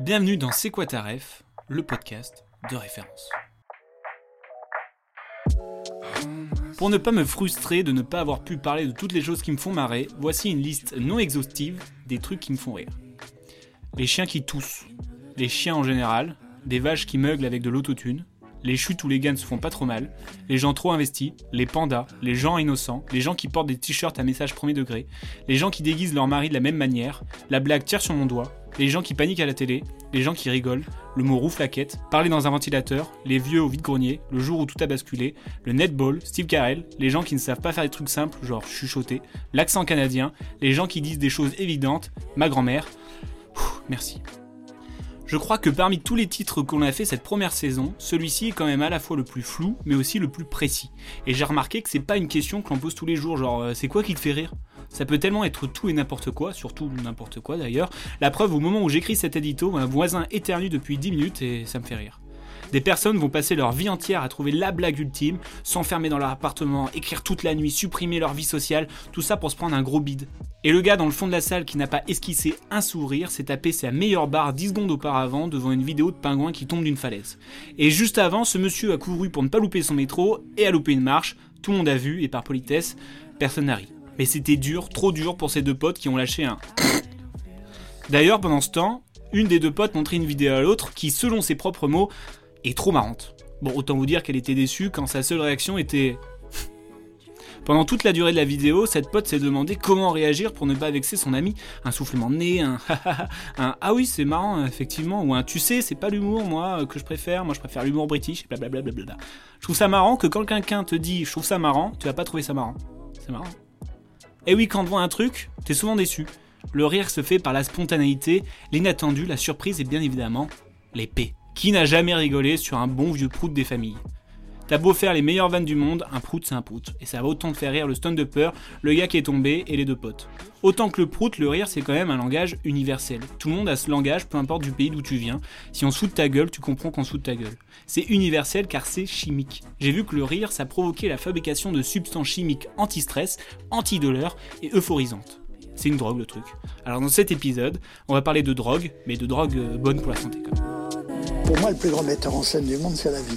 Bienvenue dans C'est quoi ta le podcast de référence. Pour ne pas me frustrer de ne pas avoir pu parler de toutes les choses qui me font marrer, voici une liste non exhaustive des trucs qui me font rire. Les chiens qui toussent, les chiens en général, des vaches qui meuglent avec de l'autotune, les chutes où les gars ne se font pas trop mal, les gens trop investis, les pandas, les gens innocents, les gens qui portent des t-shirts à message premier degré, les gens qui déguisent leur mari de la même manière, la blague tire sur mon doigt, les gens qui paniquent à la télé, les gens qui rigolent, le mot rouflaquette, parler dans un ventilateur, les vieux au vide-grenier, le jour où tout a basculé, le netball, Steve Carell, les gens qui ne savent pas faire des trucs simples, genre chuchoter, l'accent canadien, les gens qui disent des choses évidentes, ma grand-mère. Merci. Je crois que parmi tous les titres qu'on a fait cette première saison, celui-ci est quand même à la fois le plus flou, mais aussi le plus précis. Et j'ai remarqué que c'est pas une question que l'on pose tous les jours, genre euh, c'est quoi qui te fait rire? Ça peut tellement être tout et n'importe quoi, surtout n'importe quoi d'ailleurs. La preuve, au moment où j'écris cet édito, un voisin éternue depuis 10 minutes et ça me fait rire. Des personnes vont passer leur vie entière à trouver la blague ultime, s'enfermer dans leur appartement, écrire toute la nuit, supprimer leur vie sociale, tout ça pour se prendre un gros bide. Et le gars dans le fond de la salle qui n'a pas esquissé un sourire s'est tapé sa meilleure barre 10 secondes auparavant devant une vidéo de pingouin qui tombe d'une falaise. Et juste avant, ce monsieur a couru pour ne pas louper son métro et a loupé une marche, tout le monde a vu et par politesse, personne n'a ri. Mais c'était dur, trop dur pour ces deux potes qui ont lâché un. D'ailleurs, pendant ce temps, une des deux potes montrait une vidéo à l'autre qui, selon ses propres mots, est trop marrante. Bon, autant vous dire qu'elle était déçue quand sa seule réaction était. Pendant toute la durée de la vidéo, cette pote s'est demandé comment réagir pour ne pas vexer son ami. Un soufflement de nez, un un ah oui, c'est marrant, effectivement, ou un tu sais, c'est pas l'humour, moi, que je préfère, moi je préfère l'humour british, blablabla. Je trouve ça marrant que quand quelqu'un te dit je trouve ça marrant, tu vas pas trouver ça marrant. C'est marrant. Et oui, quand on voit un truc, t'es souvent déçu. Le rire se fait par la spontanéité, l'inattendu, la surprise et bien évidemment l'épée. Qui n'a jamais rigolé sur un bon vieux prout des familles? T'as beau faire les meilleures vannes du monde, un prout c'est un prout. Et ça va autant te faire rire le stand-upper, le gars qui est tombé et les deux potes. Autant que le prout, le rire c'est quand même un langage universel. Tout le monde a ce langage, peu importe du pays d'où tu viens. Si on se fout de ta gueule, tu comprends qu'on se fout de ta gueule. C'est universel car c'est chimique. J'ai vu que le rire, ça provoquait la fabrication de substances chimiques anti-stress, anti-douleur et euphorisantes. C'est une drogue le truc. Alors dans cet épisode, on va parler de drogue, mais de drogue euh, bonne pour la santé quand même. Pour moi, le plus grand metteur en scène du monde, c'est la vie.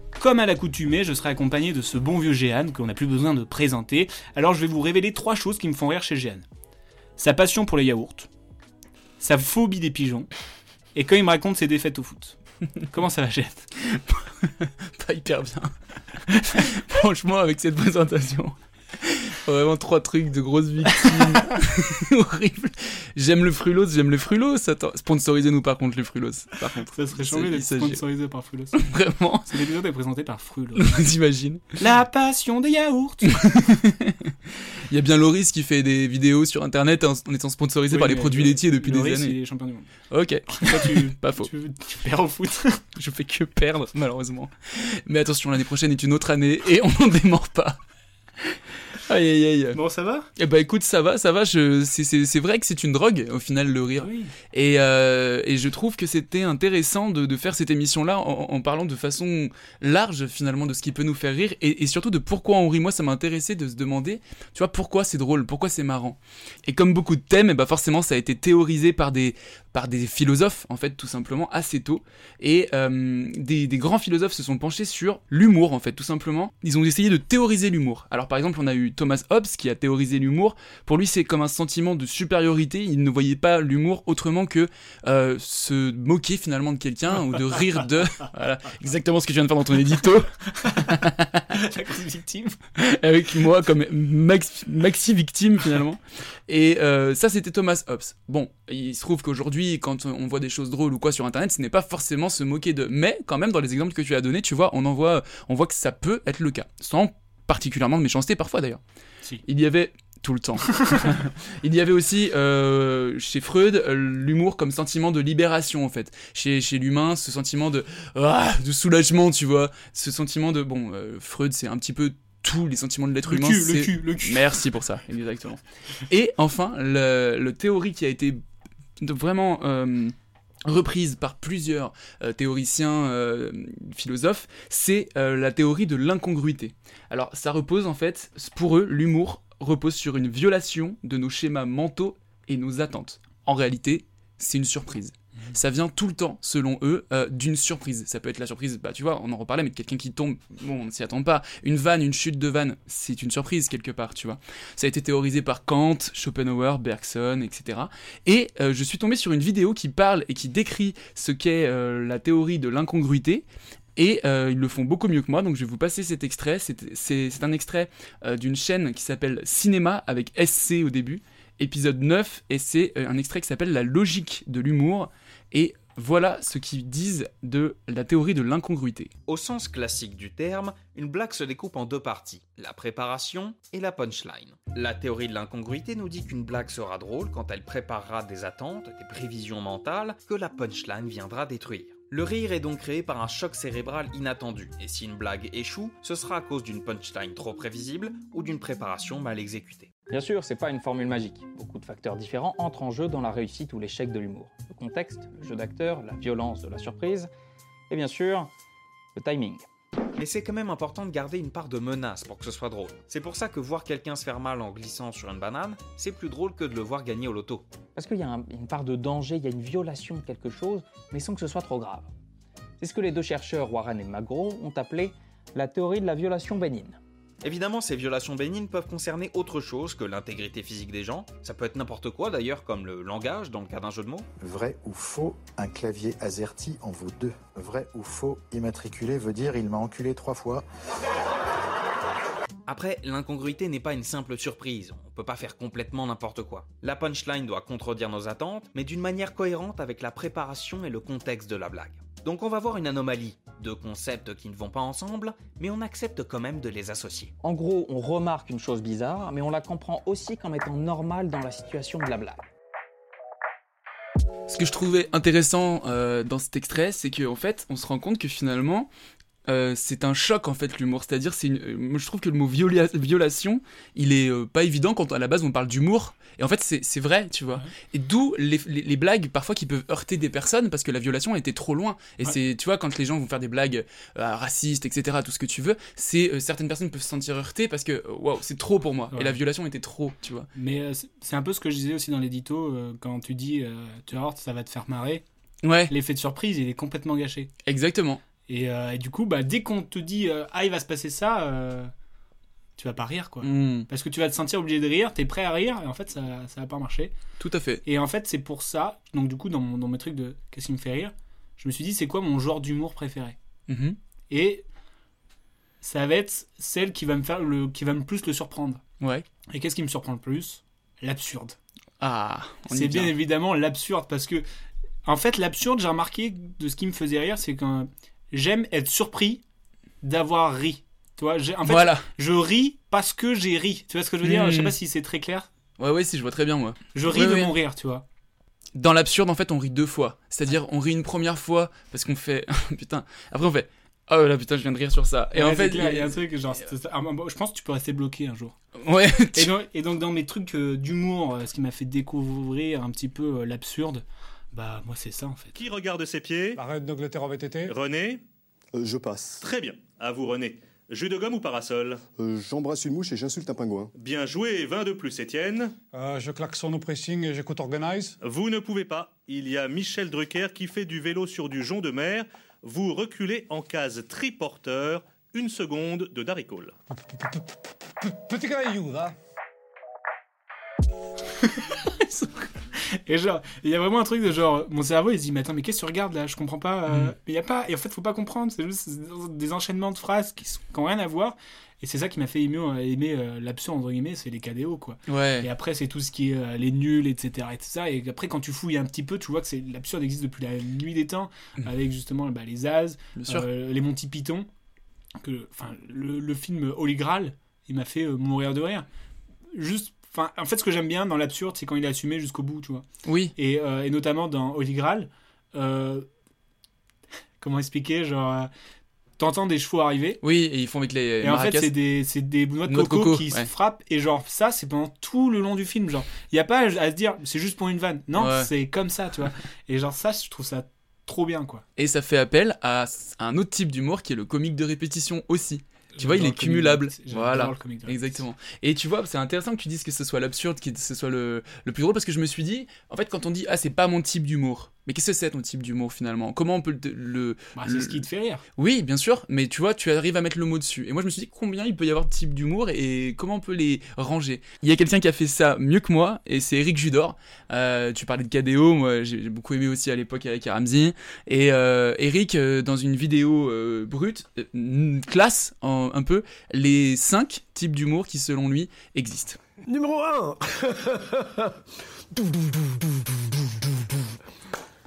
Comme à l'accoutumée, je serai accompagné de ce bon vieux Jehan qu'on n'a plus besoin de présenter, alors je vais vous révéler trois choses qui me font rire chez Jehan. Sa passion pour les yaourts, sa phobie des pigeons, et quand il me raconte ses défaites au foot. Comment ça va, Jehan? Pas hyper bien. Franchement, avec cette présentation. Vraiment trois trucs de grosses victimes. Horrible. J'aime le frulos, j'aime les frulos. Attends, sponsorisez-nous par contre les frulos. Par contre, Ça serait s'agit- d'être sponsorisé par Frulos. Vraiment. Cet épisode est présenté par Frulos. T'imagines La passion des yaourts Il y a bien Loris qui fait des vidéos sur internet en, en étant sponsorisé Oui, par les produits le- laitiers depuis Loris, des années. il est champion du monde. Ok, Toi, tu, pas faux. tu, tu perds au foot. Je fais que perdre, malheureusement. Mais attention, l'année prochaine est une autre année et on n'en démord pas. Aïe aïe aïe. Bon, ça va? Eh bah écoute, ça va, ça va. Je... C'est, vrai que c'est une drogue, au final, le rire. Oui. Et, euh, et je trouve que c'était intéressant de, de faire cette émission-là en, en parlant de façon large, finalement, de ce qui peut nous faire rire et, et surtout de pourquoi on rit. Moi, ça m'a intéressé de se demander, tu vois, pourquoi c'est drôle, pourquoi c'est marrant. Et comme beaucoup de thèmes, eh bah forcément, ça a été théorisé par des, par des philosophes, en fait, tout simplement, assez tôt. Et euh, des, des grands philosophes se sont penchés sur l'humour, en fait, tout simplement. Ils ont essayé de théoriser l'humour. Alors, par exemple, on a eu Thomas Hobbes qui a théorisé l'humour. Pour lui, c'est comme un sentiment de supériorité. Il ne voyait pas l'humour autrement que euh, se moquer finalement de quelqu'un ou de rire de. Voilà, exactement ce que tu viens de faire dans ton édito. La victime. Avec moi comme max- maxi victime finalement. Et euh, ça, c'était Thomas Hobbes. Bon, il se trouve qu'aujourd'hui, quand on voit des choses drôles ou quoi sur Internet, ce n'est pas forcément se moquer de. Mais quand même, dans les exemples que tu as donnés, tu vois, on en voit, on voit que ça peut être le cas, sans particulièrement de méchanceté parfois d'ailleurs. Si. Il y avait tout le temps. il y avait aussi euh, chez Freud l'humour comme sentiment de libération en fait. Chez, chez l'humain, ce sentiment de ah, de soulagement, tu vois, ce sentiment de bon, euh, Freud c'est un petit peu tous les sentiments de l'être Le humain. cul, le cul, le cul. Merci pour ça, exactement. Et enfin, le, le théorie qui a été vraiment euh, reprise par plusieurs euh, théoriciens euh, philosophes, c'est euh, la théorie de l'incongruité. Alors, ça repose en fait, pour eux, l'humour repose sur une violation de nos schémas mentaux et nos attentes. En réalité, c'est une surprise. Ça vient tout le temps, selon eux, euh, d'une surprise. Ça peut être la surprise, bah tu vois, on en reparlait, mais de quelqu'un qui tombe, bon, on ne s'y attend pas. Une vanne, une chute de vanne, c'est une surprise quelque part, tu vois. Ça a été théorisé par Kant, Schopenhauer, Bergson, etc. Et euh, je suis tombé sur une vidéo qui parle et qui décrit ce qu'est euh, la théorie de l'incongruité. Et ils le font beaucoup mieux que moi, donc je vais vous passer cet extrait. C'est- un extrait d'une chaîne qui s'appelle Cinéma avec SC au début, épisode 9, et c'est un extrait qui s'appelle La logique de l'humour. Et voilà ce qu'ils disent de la théorie de l'incongruité. Au sens classique du terme, une blague se découpe en deux parties, la préparation et la punchline. La théorie de l'incongruité nous dit qu'une blague sera drôle quand elle préparera des attentes, des prévisions mentales que la punchline viendra détruire. Le rire est donc créé par un choc cérébral inattendu, et si une blague échoue, ce sera à cause d'une punchline trop prévisible ou d'une préparation mal exécutée. Bien sûr, c'est pas une formule magique. Beaucoup de facteurs différents entrent en jeu dans la réussite ou l'échec de l'humour. Le contexte, le jeu d'acteur, la violence de la surprise, et bien sûr, le timing. Mais c'est quand même important de garder une part de menace pour que ce soit drôle. C'est pour ça que voir quelqu'un se faire mal en glissant sur une banane, c'est plus drôle que de le voir gagner au loto. Parce qu'il y a un- une part de danger, il y a une violation de quelque chose, mais sans que ce soit trop grave. C'est ce que les deux chercheurs Warren et McGraw ont appelé la théorie de la violation bénigne. Évidemment, ces violations bénignes peuvent concerner autre chose que l'intégrité physique des gens. Ça peut être n'importe quoi d'ailleurs, comme le langage dans le cas d'un jeu de mots. Vrai ou faux, un clavier AZERTY en vaut deux. Vrai ou faux, immatriculé veut dire il m'a enculé trois fois. Après, l'incongruité n'est pas une simple surprise, on peut pas faire complètement n'importe quoi. La punchline doit contredire nos attentes, mais d'une manière cohérente avec la préparation et le contexte de la blague. Donc on va voir une anomalie, deux concepts qui ne vont pas ensemble, mais on accepte quand même de les associer. En gros, on remarque une chose bizarre, mais on la comprend aussi comme étant normale dans la situation de la blague. Ce que je trouvais intéressant euh, dans cet extrait, c'est qu'en fait, on se rend compte que finalement, euh, c'est un choc en fait l'humour. C'est-à-dire, c'est une... euh, je trouve que le mot viola- violation, il est euh, pas évident quand à la base on parle d'humour. Et en fait, c'est vrai, tu vois. Et d'où les, les- les blagues parfois qui peuvent heurter des personnes parce que la violation était trop loin. Et Ouais. c'est, tu vois, quand les gens vont faire des blagues euh, racistes, etc., tout ce que tu veux, c'est certaines personnes peuvent se sentir heurtées parce que waouh, c'est trop pour moi. Ouais. Et la violation était trop, tu vois. Mais c'est- un peu ce que je disais aussi dans l'édito, quand tu dis, tu voir, ça va te faire marrer. Ouais. L'effet de surprise, il est complètement gâché. Exactement. Et, euh, et du coup, bah, dès qu'on te dit, euh, ah, il va se passer ça, euh, tu vas pas rire, quoi. Mm. Parce que tu vas te sentir obligé de rire, t'es prêt à rire, et en fait, ça, ça va pas marcher. Tout à fait. Et en fait, c'est pour ça, donc du coup, dans, mon- dans mes trucs de qu'est-ce qui me fait rire, je me suis dit, c'est quoi mon genre d'humour préféré? Mhm. Et ça va être celle qui va me faire le, qui va me plus le surprendre. Ouais. Et qu'est-ce qui me surprend le plus? L'absurde. Ah, C'est bien vient. évidemment l'absurde parce que, en fait, l'absurde, j'ai remarqué de ce qui me faisait rire, c'est que j'aime être surpris d'avoir ri. Tu vois, en fait, Voilà. je ris parce que j'ai ri. Tu vois ce que je veux dire? Hmm. Je sais pas si c'est très clair. Ouais, ouais, si, je vois très bien, moi. Je ris Ouais, de ouais. mon rire, tu vois. Dans l'absurde, en fait, on rit deux fois. C'est-à-dire, on rit une première fois parce qu'on fait. putain. Après, on fait. Oh là, putain, je viens de rire sur ça. Et Ouais, en fait. il y a un truc, genre, ah, je pense que tu peux rester bloqué un jour. Ouais. Et donc, et donc, dans mes trucs euh, d'humour, euh, ce qui m'a fait découvrir un petit peu euh, l'absurde, bah moi c'est ça en fait. Qui regarde ses pieds? La reine d'Angleterre en VTT René? Je passe. Très bien. À vous, René. Jus de gomme ou parasol? Euh, J'embrasse une mouche et j'insulte un pingouin. Bien joué, 20 de plus, Étienne. Euh, Je klaxonne au pressing et j'écoute Organize. Vous ne pouvez pas. Il y a Michel Drucker qui fait du vélo sur du jonc de mer. Vous reculez en case triporteur. Une seconde de Darry Cole. Petit caillou, là. Et genre, il y a vraiment un truc de genre, mon cerveau il se dit, mais attends, mais qu'est-ce que tu regardes là? Je comprends pas. euh, Mm. Mais il y a pas, et en fait, faut pas comprendre, c'est juste des enchaînements de phrases qui n'ont rien à voir. Et c'est ça qui m'a fait aimer, aimer euh, l'absurde, entre guillemets, c'est les KDO, quoi. Ouais. Et après, c'est tout ce qui est euh, les nuls, etc., etc. Et après, quand tu fouilles un petit peu, tu vois que c'est l'absurde existe depuis la nuit des temps, Mm. avec justement bah, les As, euh, les Monty Python. Que, le, le film Holy Grail, il m'a fait euh, mourir de rire. Juste, enfin, en fait, ce que j'aime bien dans l'absurde, c'est quand il est assumé jusqu'au bout, tu vois. Oui. Et, euh, et notamment dans Holy Grail, euh, comment expliquer, genre, euh, t'entends des chevaux arriver. Oui, et ils font avec les Et en fait, c'est des, c'est des noix de Noix de coco, coco, qui ouais. se frappent. Et genre, ça, c'est pendant tout le long du film. Genre, il n'y a pas à se dire, c'est juste pour une vanne. Non, Ouais. c'est comme ça, tu vois. Et genre, ça, je trouve ça trop bien, quoi. Et ça fait appel à un autre type d'humour qui est le comique de répétition aussi. Tu vois, il est cumulable. Voilà. Exactement. Et tu vois, c'est intéressant que tu dises que ce soit l'absurde, que ce soit le, le plus drôle, parce que je me suis dit, en fait, quand on dit, ah, c'est pas mon type d'humour, mais qu'est-ce que c'est ton type d'humour finalement? Comment on peut le. le- Bah, c'est le- ce qui te fait rire. Oui, bien sûr, mais tu vois, tu arrives à mettre le mot dessus. Et moi, je me suis dit, combien il peut y avoir de types d'humour et comment on peut les ranger Il y a quelqu'un qui a fait ça mieux que moi, et c'est Eric Judor. Euh, tu parlais de KDO, moi, j'ai beaucoup aimé aussi à l'époque avec Ramsey. Et euh, Eric, euh, dans une vidéo euh, brute, euh, classe en- un peu les cinq types d'humour qui, selon lui, existent. Numéro 1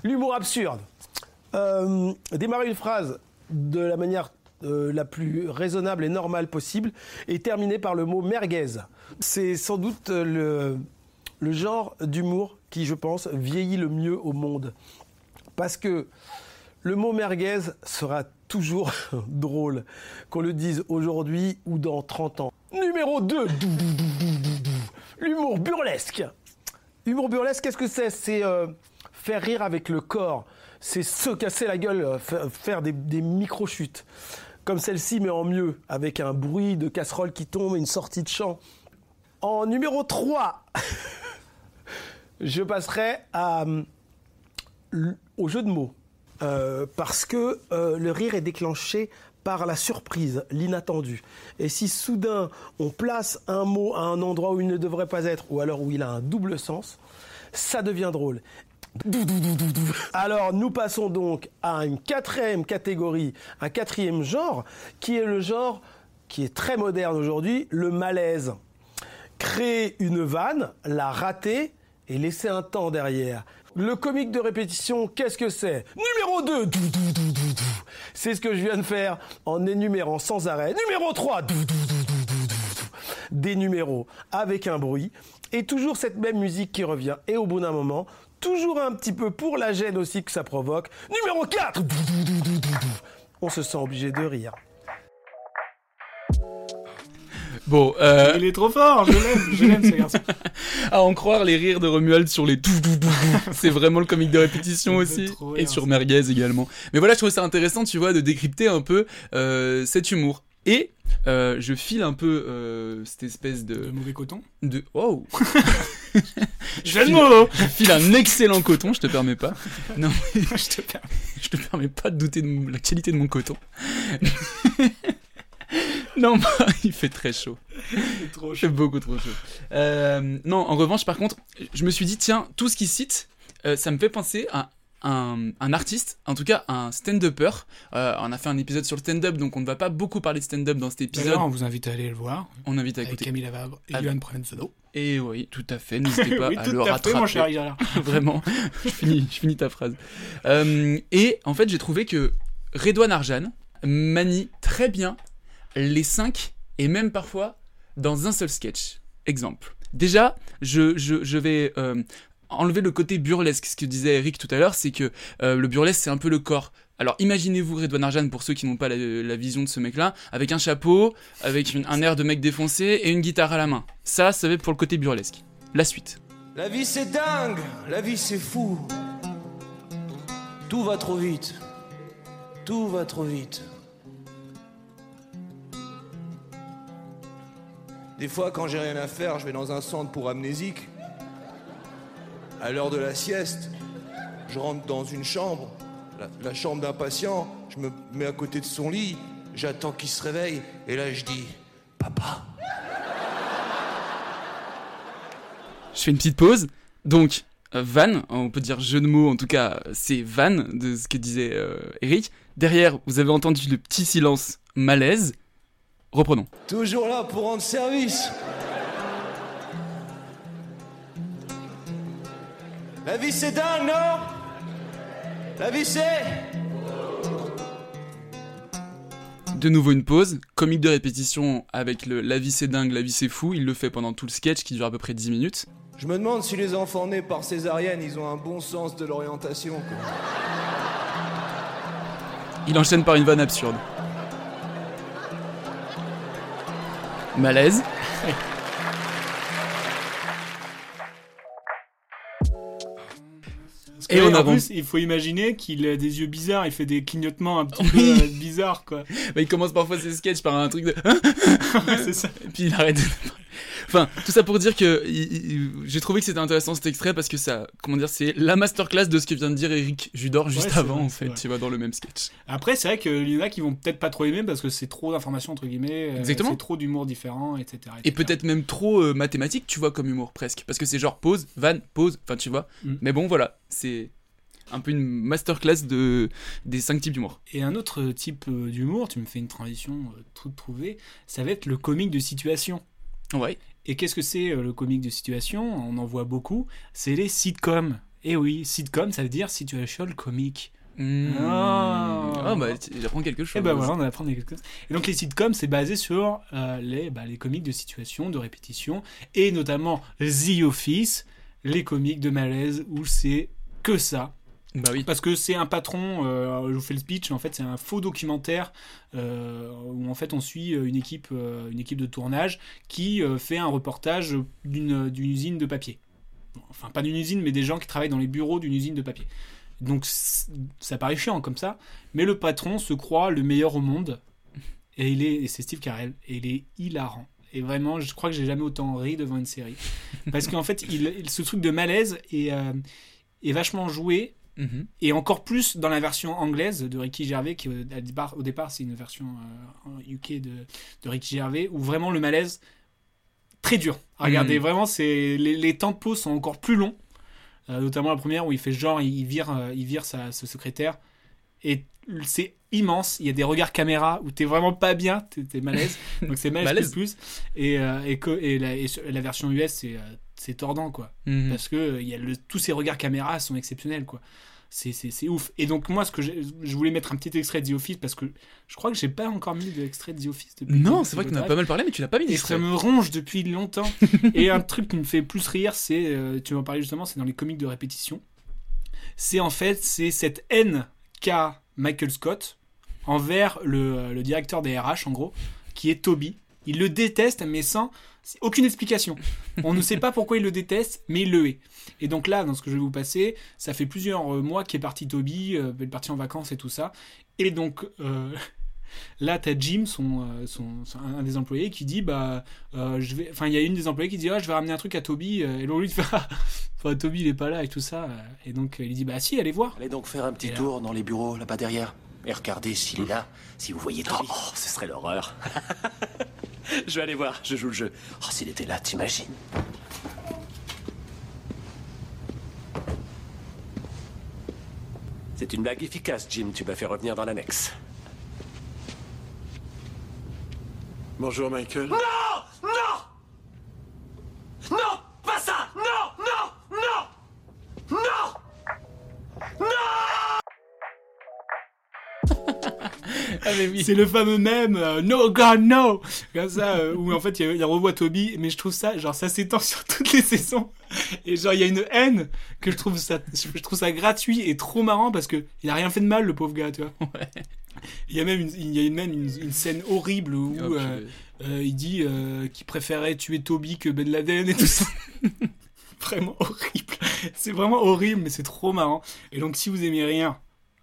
L'humour absurde. Euh, démarrer une phrase de la manière euh, la plus raisonnable et normale possible et terminer par le mot merguez. C'est sans doute euh, le, le genre d'humour qui, je pense, vieillit le mieux au monde. Parce que le mot merguez sera toujours drôle, qu'on le dise aujourd'hui ou dans 30 ans. Numéro 2, l'humour burlesque. Humour burlesque, qu'est-ce que c'est? C'est faire rire avec le corps. C'est se casser la gueule, euh, fa- faire des, micro-chutes. Comme celle-ci, mais en mieux, avec un bruit de casserole qui tombe et une sortie de chant. En numéro 3, je passerai l- au jeu de mots. Euh, parce que euh, le rire est déclenché par la surprise, l'inattendu. Et si soudain on place un mot à un endroit où il ne devrait pas être, ou alors où il a un double sens, ça devient drôle. Alors nous passons donc à une quatrième catégorie, un quatrième genre, qui est le genre qui est très moderne aujourd'hui, le malaise. Créer une vanne, la rater et laisser un temps derrière. Le comique de répétition, qu'est-ce que c'est? Numéro 2 C'est ce que je viens de faire en énumérant sans arrêt. Numéro 3 Des numéros avec un bruit. Et toujours cette même musique qui revient. Et au bout d'un moment, toujours un petit peu pour la gêne aussi que ça provoque. Numéro 4 On se sent obligé de rire. Bon, euh... Il est trop fort, je l'aime, je l'aime ce garçon. à en croire les rires de Romuald sur les tout c'est vraiment le comique de répétition aussi et rire, sur. Merguez également. Mais voilà, je trouve ça intéressant, tu vois, de décrypter un peu euh, cet humour. Et euh, je file un peu euh, cette espèce de De mauvais coton de oh je file, je file un excellent coton, je te permets pas. Non, Je te permets. je te permets pas de douter de la qualité de mon coton. non, bah, il fait très chaud. C'est trop beaucoup trop chaud. Euh, non, en revanche, par contre, je me suis dit, tiens, tout ce qu'il cite, euh, ça me fait penser à un, un artiste, en tout cas un stand-upper. Euh, on a fait un épisode sur le stand-up, donc on ne va pas beaucoup parler de stand-up dans cet épisode. On vous invite à aller le voir. On invite à Avec écouter. Camille Lavabre et Johan Provenzano. Et oui, tout à fait, n'hésitez pas Oui, à le à fait, rattraper. mon. Vraiment, je finis, je finis ta phrase. Euh, et en fait, j'ai trouvé que Redouane Arjan manie très bien les cinq et même parfois dans un seul sketch. Exemple. Déjà, je, je, je vais euh, enlever le côté burlesque. Ce que disait Eric tout à l'heure, c'est que euh, le burlesque, c'est un peu le corps. Alors imaginez-vous Redouane Arjan, pour ceux qui n'ont pas la, vision de ce mec-là, avec un chapeau, avec un air de mec défoncé et une guitare à la main. Ça, ça va pour le côté burlesque. La suite. La vie c'est dingue, la vie c'est fou. Tout va trop vite. Tout va trop vite. Des fois, quand j'ai rien à faire, je vais dans un centre pour amnésiques. À l'heure de la sieste, je rentre dans une chambre, la, la chambre d'un patient, je me mets à côté de son lit, j'attends qu'il se réveille, et là je dis Je fais une petite pause. Donc, euh, Van, on peut dire jeu de mots, en tout cas, c'est Van, de ce que disait euh, Eric. Derrière, vous avez entendu le petit silence malaise. Reprenons. Toujours là pour rendre service. La vie c'est dingue, non? La vie c'est... De nouveau une pause, comique de répétition avec le La vie c'est dingue, la vie c'est fou. Il le fait pendant tout le sketch qui dure à peu près 10 minutes. Je me demande si les enfants nés par césarienne, ils ont un bon sens de l'orientation. quoi. Il enchaîne par une vanne absurde. Malaise. Et en plus, il faut imaginer qu'il a des yeux bizarres, il fait des clignotements un petit peu euh, bizarres, quoi. Bah, il commence parfois ses sketchs par un truc de. c'est ça. Et puis il arrête. Enfin, tout ça pour dire que j'ai trouvé que c'était intéressant cet extrait parce que ça, comment dire, c'est la masterclass de ce que vient de dire Eric Judor juste Ouais, avant vrai, en fait, tu vois, dans le même sketch. Après, c'est vrai qu'il y en a qui vont peut-être pas trop aimer parce que c'est trop d'informations, entre guillemets. euh, Exactement. C'est trop d'humour différent, etc. Et peut-être même trop euh, mathématique, tu vois, comme humour presque. Parce que c'est genre pause, van, pause, enfin tu vois. Mm. Mais bon, voilà, c'est un peu une masterclass de, des cinq types d'humour. Et un autre type euh, d'humour, tu me fais une transition euh, toute trouvée, ça va être le comique de situation. Ouais. Et qu'est-ce que c'est euh, le comique de situation? On en voit beaucoup. C'est les sitcoms. Et oui, sitcom, ça veut dire situation comique. Ah. Ah. Ah, bah, j'apprends quelque chose. Et ben voilà, on apprend quelque chose. Et donc les sitcoms, c'est basé sur euh, les, bah, les comiques de situation, de répétition, et notamment The Office, les comiques de malaise où c'est que ça. Bah. Parce que c'est un patron, euh, je vous fais le speech, en fait c'est un faux documentaire euh, où en fait on suit euh, une équipe, une équipe de tournage qui fait un reportage d'une usine de papier. Enfin pas d'une usine mais des gens qui travaillent dans les bureaux d'une usine de papier. Donc ça paraît chiant comme ça, mais le patron se croit le meilleur au monde et c'est Steve Carell et il est hilarant. Et vraiment, je crois que j'ai jamais autant ri devant une série parce qu'en fait, ce truc de malaise est vachement joué Mhm. et encore plus dans la version anglaise de Ricky Gervais, qui au au départ, au départ c'est une version euh, UK de, de Ricky Gervais, où vraiment le malaise, très dur. Regardez, Mhm. vraiment, c'est les, les temps de pause sont encore plus longs. Euh, notamment la première où il fait genre, il vire, euh, il vire sa, sa secrétaire. Et c'est immense. Il y a des regards caméra où t'es vraiment pas bien, t'es t'es malaise. Donc c'est malaise, Malaise. plus plus. Et, euh, et, que- et la, et la version US, c'est euh, c'est tordant, quoi. Mhm. Parce que euh, il y a le, tous ces regards caméra sont exceptionnels, quoi. C'est- C'est c'est ouf. Et donc, moi, ce que je voulais mettre un petit extrait de The Office parce que je crois que j'ai pas encore mis d'extrait de The Office depuis. Non, c'est vrai ce qu'on a live. pas mal parlé, mais tu l'as pas mis Et d'extrait. ça me ronge depuis longtemps. et un truc qui me fait plus rire, c'est, euh, tu m'en parlais justement, c'est dans les comiques de répétition. C'est en fait, c'est cette haine qu'a Michael Scott envers le, le directeur des RH, en gros, qui est Toby. Il le déteste, mais sans aucune explication. On ne sait pas pourquoi il le déteste, mais il le hait. Et donc là, dans ce que je vais vous passer, ça fait plusieurs euh, mois qu'est parti Toby, euh, il est parti en vacances et tout ça. Et donc, euh, Là, t'as Jim, son, euh, son, son- un des employés, qui dit bah, euh, je vais. Enfin, il y a une des employés qui dit ah, je vais ramener un truc à Toby. euh, Et l'autre lui fait ah, enfin, Toby il est pas là et tout ça. euh, Et donc euh, il dit bah si, allez voir. Allez donc faire un petit tour dans les bureaux là-bas derrière. Et regardez s'il est là, si vous voyez Toby. Oh, ce serait l'horreur. je vais aller voir, je joue le jeu. Oh, s'il était là, t'imagines. C'est une blague efficace, Jim. Tu m'as fait revenir dans l'annexe. Bonjour, Michael. Non! Non! Non! Pas ça! Non! Non! Non! Non! Non C'est le fameux même euh, No God No Comme ça, euh, où en fait il, il revoit Toby, mais je trouve ça, genre ça s'étend sur toutes les saisons. Et genre il y a une haine que je trouve ça, je trouve ça gratuit et trop marrant parce que il a rien fait de mal le pauvre gars, tu vois. Il y a même une, il y a même une, une scène horrible où Oh, euh, euh, il dit euh, qu'il préférait tuer Toby que Ben Laden et tout ça. vraiment horrible. C'est vraiment horrible, mais c'est trop marrant. Et donc si vous aimez rien,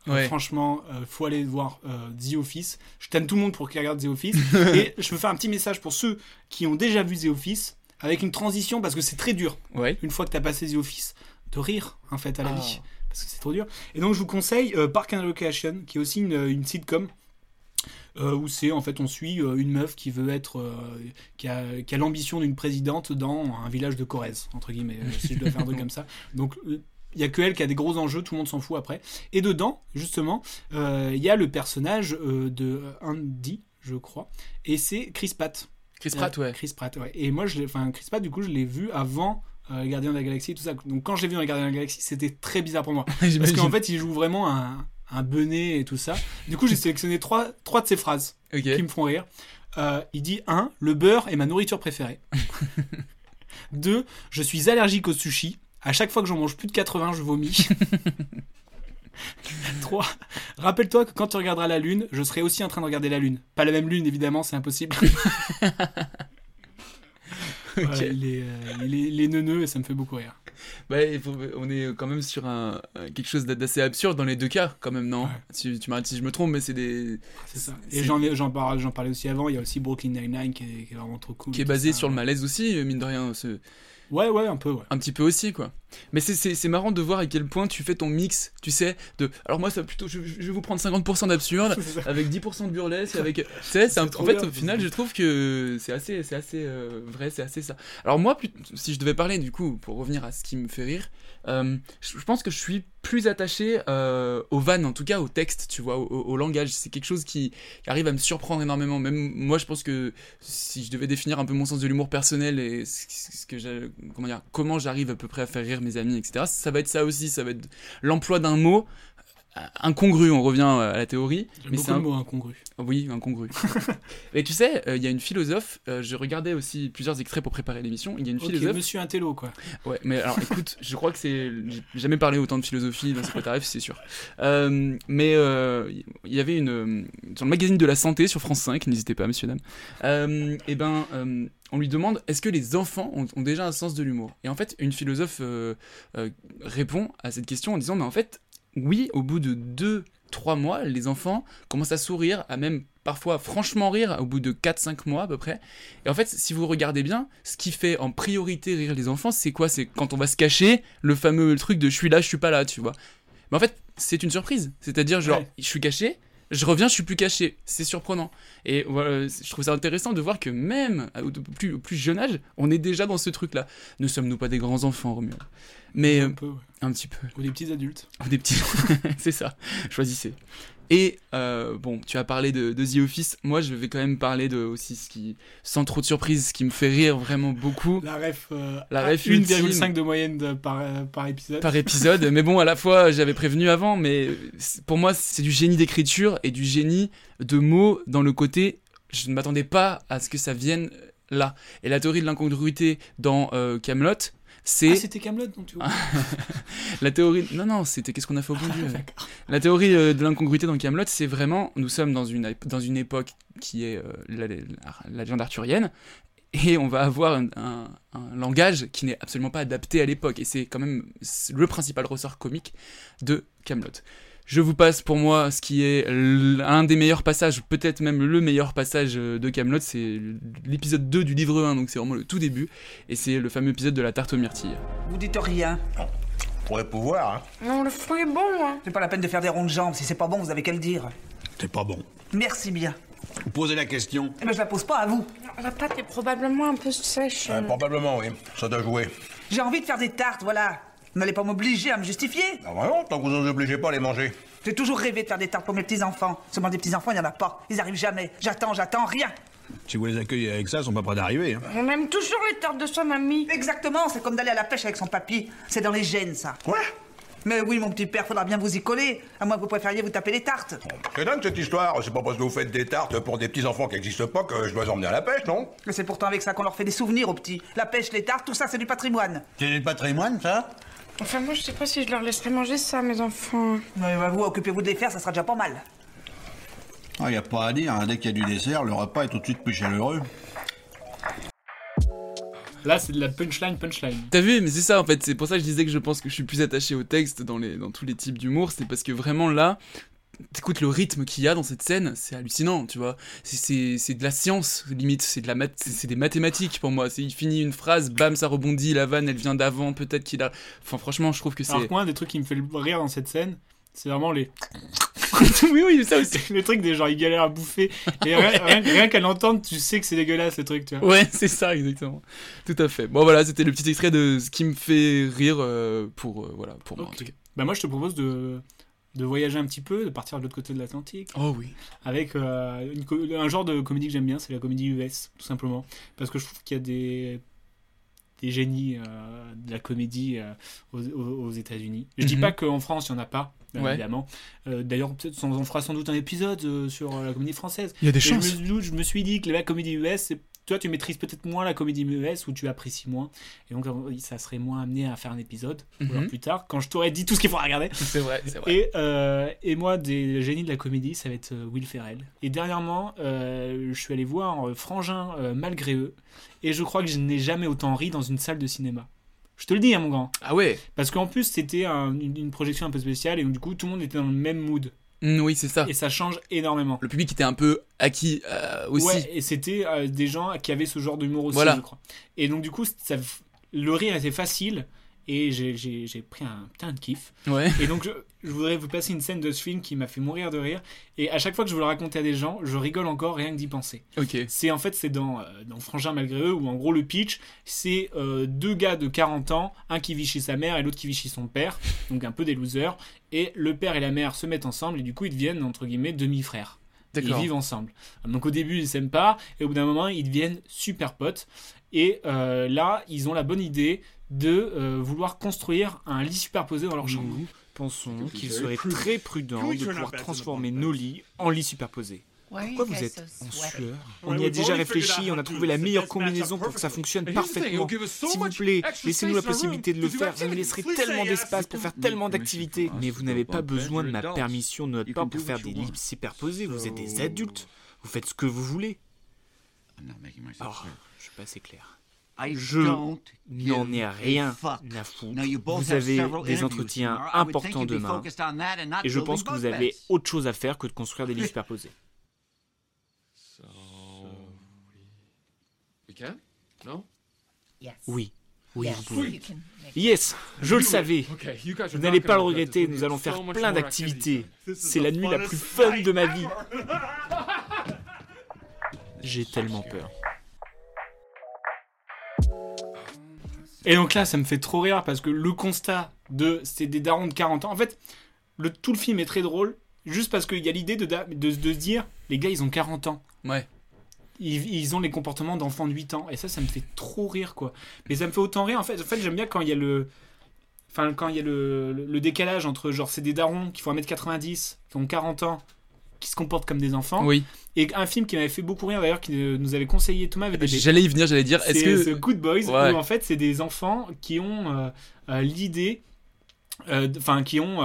Ouais. franchement, euh, faut aller voir euh, The Office. Je t'aime tout le monde pour qu'ils regardent The Office. et je veux faire un petit message pour ceux qui ont déjà vu The Office, avec une transition, parce que c'est très dur, Ouais. une fois que t'as passé The Office, de rire, en fait, à la Ah. vie. Parce que c'est trop dur. Et donc, je vous conseille euh, Park and Recreation, qui est aussi une, une sitcom. euh, où c'est en fait on suit euh, une meuf qui veut être euh, qui a, qui a l'ambition d'une présidente dans un village de Corrèze entre guillemets euh, si je dois faire un truc comme ça donc euh, il y a que elle qui a des gros enjeux, tout le monde s'en fout après. Et dedans, justement, euh, il y a le personnage euh, de Andy, je crois, et c'est Chris Pratt. Chris Pratt, ouais. Chris Pratt, ouais. Et moi, je enfin, Chris Pratt, du coup, je l'ai vu avant euh, Gardien de la Galaxie et tout ça. Donc, quand je l'ai vu dans les Gardiens de la Galaxie, c'était très bizarre pour moi. Parce qu'en fait, il joue vraiment un, un benet et tout ça. Du coup, j'ai sélectionné trois, trois de ses phrases qui me font rire. Euh, il dit 1. Le beurre est ma nourriture préférée. 2. Je suis allergique au sushi. À chaque fois que j'en mange plus de 80, je vomis. 3. Rappelle-toi que quand tu regarderas la lune, je serai aussi en train de regarder la lune. Pas la même lune, évidemment, c'est impossible. Voilà, euh, est neuneux et ça me fait beaucoup rire. Bah, faut- on est quand même sur un, un- quelque chose d'assez absurde dans les deux cas, quand même, non? Tu, tu m'arrêtes si je me trompe, mais c'est des. C'est ça. Et j'en parlais aussi avant, il y a aussi Brooklyn Nine-Nine qui est, qui est vraiment trop cool. qui est basé ça. sur le malaise aussi, mine de rien. ce- Ouais, ouais, un peu, ouais. Un petit peu aussi, quoi. Mais c'est- marrant de voir à quel point tu fais ton mix, tu sais, de... Alors moi, ça plutôt, je, je vais vous prendre 50% d'absurde, avec 10% de burlesque, avec... Tu sais, c'est un- en fait, bien, au final, je trouve que c'est assez, assez euh, vrai, c'est assez ça. Alors moi, si je devais parler, du coup, pour revenir à ce qui me fait rire, euh, je je pense que je suis plus attaché euh, aux vannes, en tout cas au texte, tu vois, au, langage. C'est quelque chose qui, qui arrive à me surprendre énormément. Même moi, je pense que si je devais définir un peu mon sens de l'humour personnel et ce, ce que comment dire, comment j'arrive à peu près à faire rire mes amis, etc. Ça va être ça aussi. Ça va être l'emploi d'un mot incongru. On revient à la théorie. Mais beaucoup c'est un- mot incongru. oui, incongru. Mais tu sais, euh, il y a une philosophe, euh, je regardais aussi plusieurs extraits pour préparer l'émission, il y a une philosophe... monsieur Intello, quoi. Ouais, mais alors écoute, je crois que c'est... J'ai jamais parlé autant de philosophie dans ce tarif, c'est sûr. Euh, mais euh, il y avait une... euh, Sur le magazine de la santé sur France 5, n'hésitez pas, monsieur, dame, euh, et ben... euh, on lui demande est-ce que les enfants ont, ont déjà un sens de l'humour? Et en fait, une philosophe euh, euh, répond à cette question en disant mais en fait, oui, au bout de deux, trois mois, les enfants commencent à sourire, à même parfois franchement rire au bout de 4-5 mois à peu près. Et en fait, si vous regardez bien, ce qui fait en priorité rire les enfants, c'est quoi? C'est quand on va se cacher, le fameux truc de je suis là, je suis pas là, tu vois. Mais en fait, c'est une surprise. C'est-à-dire, genre, Ouais. je suis caché, je reviens, je suis plus caché. C'est surprenant. Et voilà, je trouve ça intéressant de voir que même au plus, au plus jeune âge, on est déjà dans ce truc-là. Ne sommes-nous pas des grands enfants, Romuald? Mais Un euh, peu, ouais. un petit peu. Ou des petits adultes. Ou des petits. c'est ça. Choisissez. Et euh, bon, tu as parlé de, de The Office. Moi, je vais quand même parler de aussi ce qui, sans trop de surprise, ce qui me fait rire vraiment beaucoup. La ref, euh, La ref 1,5 ultime. de moyenne de- par, euh, par épisode. par épisode. mais bon, à la fois, j'avais prévenu avant, mais pour moi, c'est du génie d'écriture et du génie de mots dans le côté. Je ne m'attendais pas à ce que ça vienne là. Et la théorie de l'incongruité dans euh, Camelot, c'est Ah, c'était Camelot, donc tu vois. la théorie. Non, non, c'était qu'est-ce qu'on a fait au bon Dieu La théorie euh, de l'incongruité dans Camelot, c'est vraiment. Nous sommes dans une, dans une époque qui est euh, la, la- la légende arthurienne. Et on va avoir un, un- un langage qui n'est absolument pas adapté à l'époque. Et c'est quand même le principal ressort comique de Camelot. Je vous passe pour moi ce qui est l'un des meilleurs passages, peut-être même le meilleur passage euh, de Camelot, c'est l'épisode 2 du livre 1, donc c'est vraiment le tout début, et c'est le fameux épisode de la tarte aux myrtilles. Vous dites rien. Pour le pouvoir, hein. Non, le fruit est bon, hein. C'est pas la peine de faire des rondes jambes. Si c'est pas bon, vous avez qu'à le dire. C'est pas bon. Merci bien. Vous posez la question Eh ben, je la pose pas à vous. La pâte est probablement un peu sèche. Euh, Probablement, oui. Ça doit jouer. J'ai envie de faire des tartes, voilà. Vous n'allez pas m'obliger à me justifier. Ah bah non, tant que vous ne nous obligez pas à les manger. J'ai toujours rêvé de faire des tartes pour mes petits-enfants. Seulement des petits-enfants, il n'y en a pas. Ils arrivent jamais. J'attends, j'attends, rien. Si vous les accueillez avec ça, ils sont pas prêts d'arriver. Hein. On aime toujours les tartes de sa mamie. Exactement, c'est comme d'aller à la pêche avec son papy. C'est dans les gènes, ça. Quoi Mais oui, mon petit père, faudra bien vous y coller. À moins que vous préfériez vous taper les tartes. C'est dingue cette histoire. C'est pas parce que vous faites des tartes pour des petits enfants qui n'existent pas que je dois emmener à la pêche, non? Mais c'est pourtant avec ça qu'on leur fait des souvenirs aux petits. La pêche, les tartes, tout ça, c'est du patrimoine. C'est du patrimoine, ça? Enfin, moi, je sais pas si je leur laisserai manger ça, mes enfants. Mais bah, vous, occupez-vous de les faire, ça sera déjà pas mal. Il n'y a pas à dire. hein. Dès qu'il y a du dessert, le repas est tout de suite plus chaleureux. Là, c'est de la punchline, punchline. T'as vu, mais c'est ça en fait, c'est pour ça que je disais que je pense que je suis plus attaché au texte dans, les, dans tous les types d'humour, c'est parce que vraiment là, t'écoutes le rythme qu'il y a dans cette scène, c'est hallucinant, tu vois. C'est- de la science, limite, c'est de la math- c'est des mathématiques pour moi. Il finit une phrase, bam, ça rebondit, la vanne, elle vient d'avant, peut-être qu'il a. Enfin, franchement, je trouve que c'est. Alors moi, un des trucs qui me fait rire dans cette scène, c'est vraiment les. oui, oui, ça aussi. Le truc des gens, ils galèrent à bouffer. Et rien, rien- rien qu'à l'entendre, tu sais que c'est dégueulasse, ce truc, tu vois. Ouais, c'est ça, exactement. Tout à fait. Bon, voilà, c'était le petit extrait de ce qui me fait rire euh, pour, euh, voilà, pour moi, en tout cas. Bah, moi, je te propose de, de voyager un petit peu, de partir de l'autre côté de l'Atlantique. Oh oui. Avec euh, une un genre de comédie que j'aime bien, c'est la comédie US, tout simplement. Parce que je trouve qu'il y a des, des génies euh, de la comédie euh, aux, États-Unis. Je dis Mhm. pas qu'en France, il n'y en a pas, Ouais. évidemment. D'ailleurs, peut-être on fera sans doute un épisode sur la comédie française. Il y a des Et je chances. me, je me suis dit que la comédie US, c'est- toi, tu maîtrises peut-être moins la comédie US ou tu apprécies moins. Et donc, euh, ça serait moins amené à faire un épisode ou alors Mhm. plus tard, quand je t'aurais dit tout ce qu'il faut regarder. C'est vrai, c'est vrai. Et, euh, et moi, des génies de la comédie, ça va être euh, Will Ferrell. Et dernièrement, euh, je suis allé voir Frangin euh, malgré eux. Et je crois que je n'ai jamais autant ri dans une salle de cinéma. Je te le dis, hein, mon grand. Ah ouais Parce qu'en plus, c'était un- une, une projection un peu spéciale. Et donc, du coup, tout le monde était dans le même mood. Mm, oui, c'est ça. Et ça change énormément. Le public était un peu acquis euh, aussi. Ouais, et c'était euh, des gens qui avaient ce genre d'humour aussi, Voilà. je crois. Et donc, du coup, ça, le rire était facile. Et j'ai- pris un putain de kiff. Ouais. Et donc, je, je voudrais vous passer une scène de ce film qui m'a fait mourir de rire. Et à chaque fois que je veux le raconter à des gens, je rigole encore rien que d'y penser. Ok. C'est en fait, c'est dans, euh, dans Frangin malgré eux, où en gros, le pitch, c'est euh, deux gars de 40 ans, un qui vit chez sa mère et l'autre qui vit chez son père, donc un peu des losers. Et le père et la mère se mettent ensemble et du coup, ils deviennent, entre guillemets, demi-frères. Ils vivent ensemble. Donc au début, ils s'aiment pas, et au bout d'un moment, ils deviennent super potes. Et euh, là, ils ont la bonne idée de euh, vouloir construire un lit superposé dans leur chambre. Pensons qu'il serait très prudent de pouvoir transformer nos lits en lits superposés. Pourquoi vous êtes en sueur? On y a déjà réfléchi et on a trouvé la meilleure combinaison pour que ça fonctionne parfaitement. S'il vous plaît, laissez-nous la possibilité de le faire. Ça nous laisserait tellement d'espace pour faire tellement d'activités. Mais vous n'avez pas besoin de ma permission de notre part pour faire des lits superposés. Vous êtes des adultes. Vous faites ce que vous voulez. Oh, je suis pas assez clair. Je n'en ai rien à foutre. Vous avez des entretiens importants demain. Et je pense que vous avez autre chose à faire que de construire des lits superposés. No? Oui. Oui, Yes. vous pouvez. You can make- Yes, je le savais. Vous n'allez pas le regretter, nous allons faire plein d'activités. C'est la the nuit la plus fun de ma vie. J'ai tellement peur. Et donc là, ça me fait trop rire parce que le constat de c'est des darons de 40 ans. En fait, le, tout le film est très drôle juste parce qu'il y a l'idée de, de se dire les gars, ils ont 40 ans. Ouais. Ils, ils ont les comportements d'enfants de 8 ans. Et ça, ça me fait trop rire, quoi. Mais ça me fait autant rire. En fait, en fait j'aime bien quand il y a le. Enfin, quand il y a le, le- le décalage entre genre c'est des darons qui font 1m90, qui ont 40 ans, qui se comportent comme des enfants. Oui. Et un film qui m'avait fait beaucoup rire d'ailleurs, qui euh, nous avait conseillé Thomas VDB. J'allais y venir, j'allais dire, est-ce C'est, que- euh, The Good Boys, Ouais. où en fait c'est des enfants qui ont euh, euh, l'idée, euh, enfin qui ont,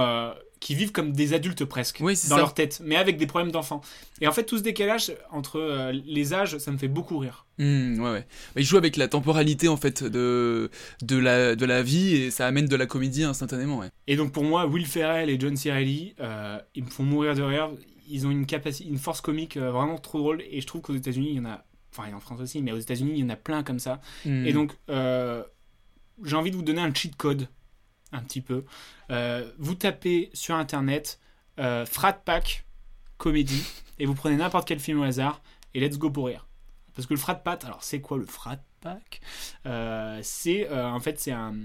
qui vivent comme des adultes presque Oui, dans ça. leur tête, mais avec des problèmes d'enfants. Et en fait tout ce décalage entre euh, les âges, ça me fait beaucoup rire. Hmm, ouais, ouais. Il joue avec la temporalité en fait de, de, la, de la vie et ça amène de la comédie instantanément. Ouais. Et donc pour moi, Will Ferrell et John C. Reilly, euh, ils me font mourir de rire. Ils ont une capacité, une force comique euh, vraiment trop drôle. Et je trouve qu'aux États-Unis, il y en a, enfin et en France aussi, mais aux États-Unis, il y en a plein comme ça. Mm. Et donc, j'ai envie de vous donner un cheat code, un petit peu. Euh, vous tapez sur internet euh, Frat Pack comédie et vous prenez n'importe quel film au hasard et let's go pour rire. Parce que le Frat Pack, alors c'est quoi le Frat Pack? Euh, C'est euh, en fait c'est un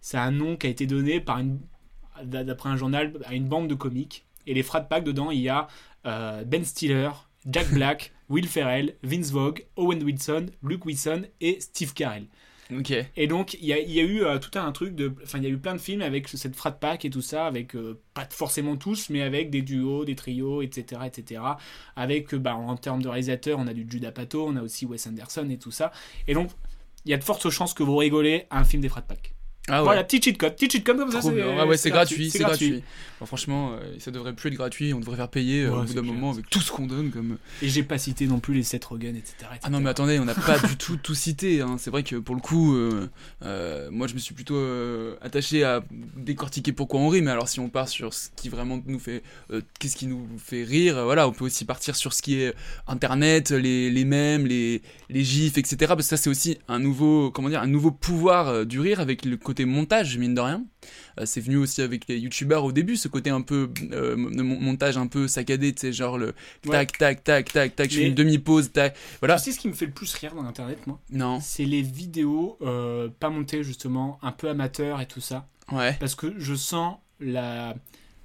c'est un nom qui a été donné par d'après un journal à une bande de comiques et les Frat Pack dedans il y a Ben Stiller, Jack Black, Will Ferrell, Vince Vogue, Owen Wilson, Luke Wilson et Steve Carell. Et donc, il y a, eu euh, tout un truc de. Enfin, il y a eu plein de films avec cette frat pack et tout ça, avec euh, pas forcément tous, mais avec des duos, des trios, etc. etc. Avec, bah, en termes de réalisateurs, on a du Judah Pato, on a aussi Wes Anderson et tout ça. Et donc, il y a de fortes chances que vous rigolez à un film des frat pack. Ah ouais. Voilà, petit cheat code, petit cheat code comme ça. C'est-. Ouais, ouais, c'est gratuit, c'est gratuit. gratuit. Bon, franchement, euh, ça devrait plus être gratuit, on devrait faire payer euh, Ouais, au bout d'un moment avec tout ce qu'on donne comme. Et j'ai pas cité non plus les Seth Rogen, etc. etc. Ah non mais attendez, on n'a pas du tout tout cité. hein. C'est vrai que pour le coup, euh, euh, moi je me suis plutôt euh, attaché à décortiquer pourquoi on rit. Mais alors si on part sur ce qui vraiment nous fait, euh, qu'est-ce qui nous fait rire, euh, voilà, on peut aussi partir sur ce qui est Internet, les, les mèmes, les, les gifs, etc. Parce que ça c'est aussi un nouveau, comment dire, un nouveau pouvoir euh, du rire avec le côté montage mine de rien. Euh, c'est venu aussi avec les youtubeurs au début, ce côté un peu euh, mon- montage un peu saccadé, tu sais, genre le Ouais. tac tac tac tac tac, je fais une demi-pause, tac, voilà. Tu sais ce qui me fait le plus rire dans Internet, moi? Non. C'est les vidéos euh, pas montées, justement, un peu amateurs et tout ça. Ouais. Parce que je sens la,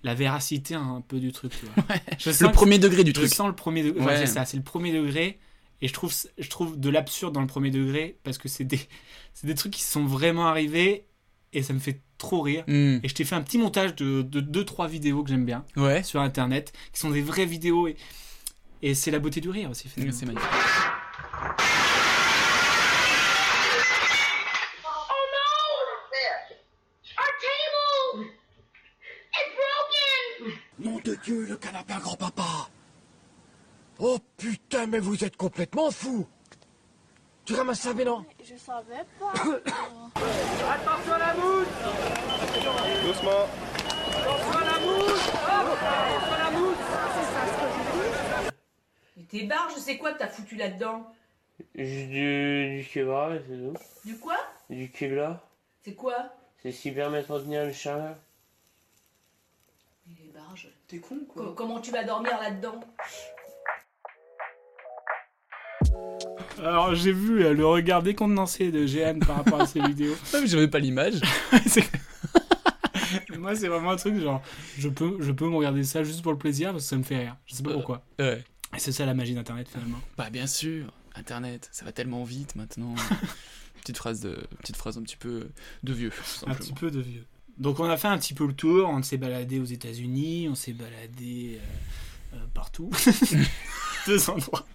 la véracité un peu du truc. Tu vois. Je Le que- premier degré du je truc. sens le premier degré. Ouais, c'est ça, c'est le premier degré. Et je trouve, je trouve de l'absurde dans le premier degré parce que c'est des, c'est des trucs qui sont vraiment arrivés et ça me fait trop rire. Mm. Et je t'ai fait un petit montage de 2-3 vidéos que j'aime bien Ouais. sur internet qui sont des vraies vidéos et, et c'est la beauté du rire aussi. finalement. C'est magnifique. Nom de Dieu, le canapé à grand-papa Oh putain, mais vous êtes complètement fou Tu ramasses ça, non Je savais pas. Attention à la mouche Doucement Attention à la mouche Attention à la mouche Mais tes barges, c'est quoi que t'as foutu là-dedans Du, du Kevlar, c'est tout. Du quoi Du Kevlar. C'est quoi C'est ce qui permet de retenir le chaleur. Mais les barges. T'es con quoi Comment tu vas dormir là-dedans? Alors j'ai vu euh, le regard décontenancé de Jeanne par rapport à ces vidéos. Ouais, mais j'avais pas l'image. Moi c'est vraiment un truc genre je peux je peux me regarder ça juste pour le plaisir parce que ça me fait rire. Je sais pas pourquoi. Ouais. Et c'est ça la magie d'internet finalement. Bah bien sûr, Internet, ça va tellement vite maintenant. petite phrase de, petite phrase un petit peu de vieux. Un petit peu de vieux. Donc on a fait un petit peu le tour, on s'est baladé aux États-Unis, on s'est baladé euh, euh, partout. Deux endroits.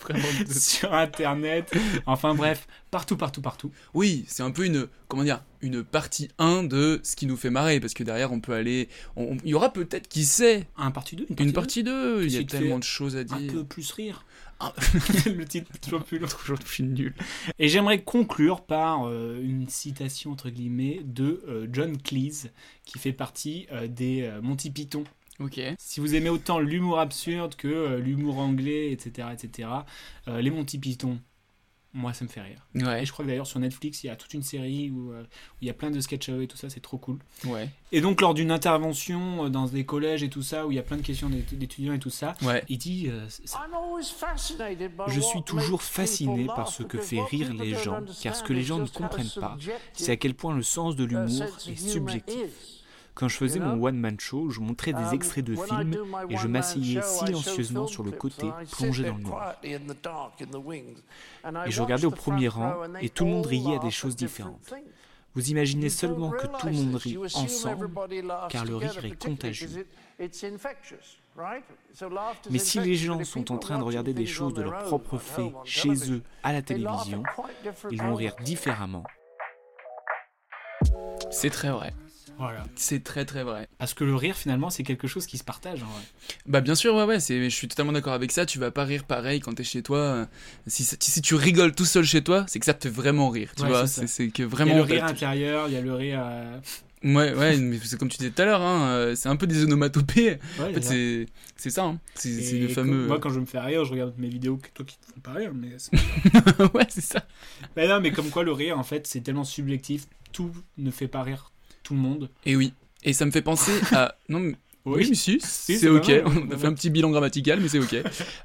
Vraiment. Sur internet. Enfin bref, partout, partout, partout. Oui, c'est un peu une, comment dire, une partie 1 de ce qui nous fait marrer, parce que derrière on peut aller, on- on- il y aura peut-être, qui sait, Un partie 2 une partie 2, il y a tellement de choses à Un dire. peu plus rire. Ah. le titre toujours plus long. Toujours plus nul. Et j'aimerais conclure par euh, une citation entre guillemets de euh, John Cleese qui fait partie euh, des Monty Python. Ok. Si vous aimez autant l'humour absurde que euh, l'humour anglais, etc., etc., euh, les Monty Python, moi ça me fait rire. Ouais. Et je crois que d'ailleurs sur Netflix il y a toute une série où, euh, où il y a plein de sketchs à eux et tout ça, c'est trop cool. Ouais. Et donc lors d'une intervention euh, dans des collèges et tout ça, où il y a plein de questions d'ét- d'étudiants et tout ça, Ouais. il dit euh, je suis toujours fasciné par ce que fait rire les gens, car ce que les gens ne comprennent pas, c'est à quel point le sens de l'humour est subjectif. Quand je faisais mon one-man show, je montrais des extraits de films et je m'asseyais silencieusement sur le côté, plongé dans le noir. Et je regardais au premier rang et tout le monde riait à des choses différentes. Vous imaginez seulement que tout le monde rit ensemble, car le rire est contagieux. Mais si les gens sont en train de regarder des choses de leur propre fait chez eux à la télévision, ils vont rire différemment. C'est très vrai. Voilà. C'est très très vrai. Parce que le rire, finalement, c'est quelque chose qui se partage en vrai. Bah bien sûr, ouais, ouais, c'est, je suis totalement d'accord avec ça. Tu vas pas rire pareil quand t'es chez toi. euh, Si, si, tu rigoles tout seul chez toi, c'est que ça te fait vraiment rire, tu Ouais, vois. c'est que Il vraiment. y a le rire intérieur, il y a le rire. euh, Ouais, ouais, mais c'est comme tu disais tout à l'heure, hein, euh, c'est un peu des onomatopées. en fait, c'est ça. c'est, c'est ça, hein. c'est, le fameux. Moi, quand je me fais rire, je regarde mes vidéos que toi qui te font pas rire, mais. ouais, c'est ça. Mais non, mais comme quoi le rire, en fait, c'est tellement subjectif, tout ne fait pas rire tout le monde. Et oui. Et ça me fait penser à. Non, mais. Oui. Oui, mais si, Si, c'est ok. mal, On a fait un petit bilan grammatical, mais c'est ok.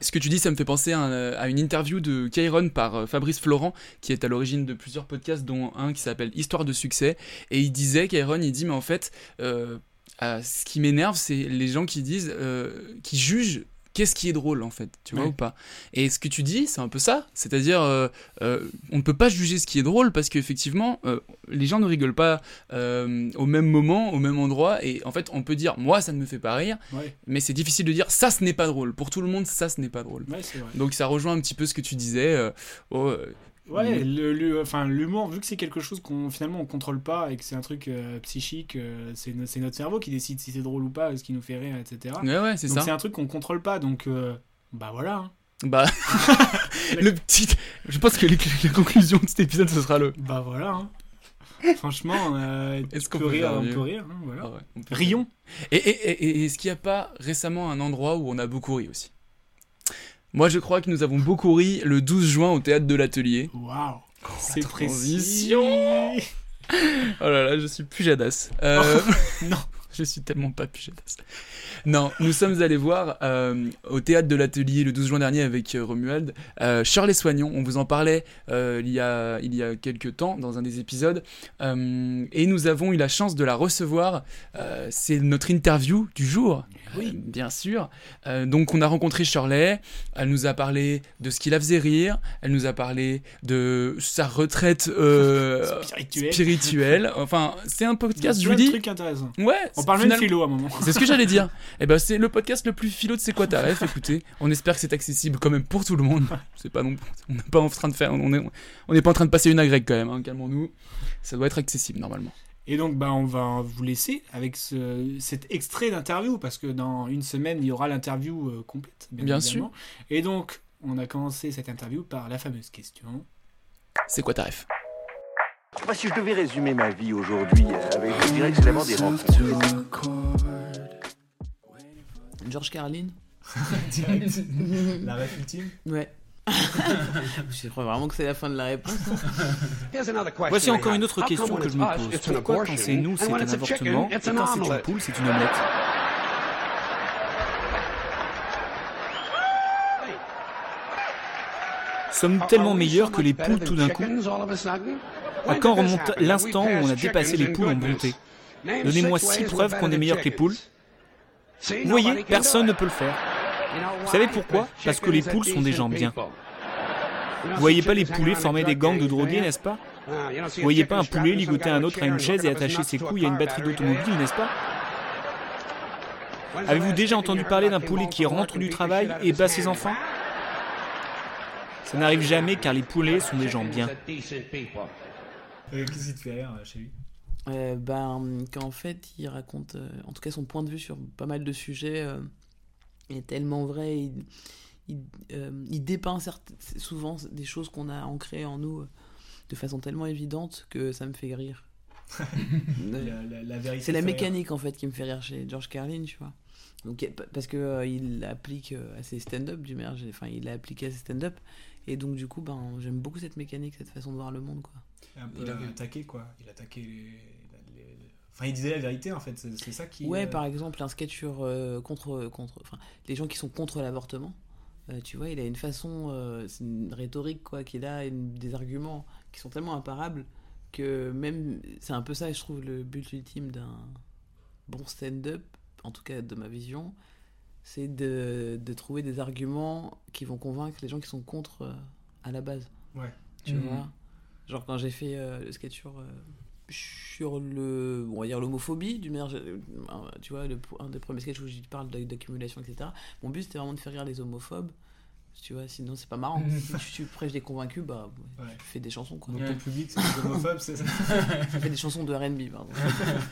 Ce que tu dis, ça me fait penser à, un- à une interview de Kairon par euh, Fabrice Florent, qui est à l'origine de plusieurs podcasts, dont un qui s'appelle Histoire de succès. Et il disait, Kairon, il dit, mais en fait, euh, euh, ce qui m'énerve, c'est les gens qui disent, euh, qui jugent qu'est-ce qui est drôle en fait, tu vois ou pas Et ce que tu dis, c'est un peu ça, c'est-à-dire euh, euh, on ne peut pas juger ce qui est drôle parce qu'effectivement euh, les gens ne rigolent pas au même moment, au même endroit, et en fait on peut dire moi ça ne me fait pas rire, mais c'est difficile de dire ça ce n'est pas drôle. Pour tout le monde ça ce n'est pas drôle. Donc ça rejoint un petit peu ce que tu disais. Oh, Ouais, le, enfin, l'humour, vu que c'est quelque chose qu'on finalement on contrôle pas et que c'est un truc psychique, c'est, c'est notre cerveau qui décide si c'est drôle ou pas, ce qui nous fait rire, etc. Ouais, ouais, c'est donc ça. c'est un truc qu'on contrôle pas, donc bah voilà. Hein. Bah, le petit. Je pense que la conclusion de cet épisode, ce sera le. Bah voilà. Hein. Franchement, est-ce qu'on peut rire On peut rire, hein, voilà. Ah Rions. Et, et, et est-ce qu'il n'y a pas récemment un endroit où on a beaucoup ri aussi? Moi, je crois que nous avons beaucoup ri le 12 juin au théâtre de l'Atelier. Waouh C'est transition Oh là là, je suis plus jadass. Euh, non je suis tellement pas Pujadas. Non, nous sommes allés voir euh, au théâtre de l'atelier le 12 juin dernier avec euh, Romuald euh, Shirley Soignon. On vous en parlait euh, il, y a, il y a quelques temps dans un des épisodes. et nous avons eu la chance de la recevoir. C'est notre interview du jour. Oui, bien sûr. donc on a rencontré Shirley. Elle nous a parlé de ce qui la faisait rire. Elle nous a parlé de sa retraite spirituelle. spirituelle. Enfin, c'est un podcast, je vous dis. truc intéressant. Ouais, on parle même de philo à un moment. C'est ce que j'allais dire. Et eh ben c'est le podcast le plus philo de C'est quoi ta ref Écoutez, on espère que c'est accessible quand même pour tout le monde. C'est pas non, on n'est pas en train de faire, on est, on n'est pas en train de passer une agrègue quand même. Hein, Calmons-nous. Ça doit être accessible normalement. Et donc, bah, on va vous laisser avec ce, cet extrait d'interview, parce que dans une semaine, il y aura l'interview euh, complète. Bien, bien sûr. Et donc, on a commencé cette interview par la fameuse question. C'est quoi ta ref moi, si je devais résumer ma vie aujourd'hui, euh, avec, je dirais que c'est d'abord des rencontres. George Carlin. La ref ultime. Ouais. je crois vraiment que c'est la fin de la réponse. Voici encore une autre question que je me pose. Pourquoi quand c'est nous, c'est un avortement, et quand c'est une poule, c'est une omelette? Sommes-nous tellement meilleurs que les poules tout d'un coup? À quand remonte l'instant où on a dépassé les poules en bonté. Donnez-moi six preuves qu'on est meilleur que les poules. Vous voyez, personne ne peut le faire. Vous savez pourquoi? Parce que les poules sont des gens bien. Vous voyez pas les poulets former des gangs de drogués, n'est-ce pas? Vous voyez pas un poulet ligoter un autre à une chaise et attacher ses couilles à une batterie d'automobile, n'est-ce pas? Avez-vous déjà entendu parler d'un poulet qui rentre du travail et bat ses enfants? Ça n'arrive jamais car les poulets sont des gens bien. Qu'est-ce qui te fait rire chez lui euh, ben, qu'en fait, il raconte, euh, en tout cas, son point de vue sur pas mal de sujets euh, est tellement vrai. Il, il, euh, il dépeint souvent des choses qu'on a ancrées en nous de façon tellement évidente que ça me fait rire. la, la, la c'est la mécanique en fait qui me fait rire chez George Carlin, tu vois. Donc, parce que il applique à ses stand-up du mer, enfin il l'a appliqué à ses stand-up et donc du coup ben j'aime beaucoup cette mécanique, cette façon de voir le monde quoi. il a attaqué quoi, il a attaqué les, les... Enfin, il disait la vérité en fait, c'est ça qui. Ouais, euh... par exemple, un sketch sur euh, contre, contre, enfin, les gens qui sont contre l'avortement. Euh, tu vois, il a une façon, euh, c'est une rhétorique quoi, qu'il a, une, des arguments qui sont tellement imparables que même, c'est un peu ça, je trouve, le but ultime d'un bon stand-up, en tout cas de ma vision, c'est de, de, trouver des arguments qui vont convaincre les gens qui sont contre euh, à la base. Ouais. Tu mmh. vois? Genre quand j'ai fait le sketch sur sur le on va dire l'homophobie du manière tu vois le, un des premiers sketchs où je parle d'accumulation etc mon but c'était vraiment de faire rire les homophobes tu vois sinon c'est pas marrant si tu prêches des convaincus bah ouais. tu fais des chansons quoi donc ouais. ton public c'est les homophobes c'est ça fais des chansons de R&B pardon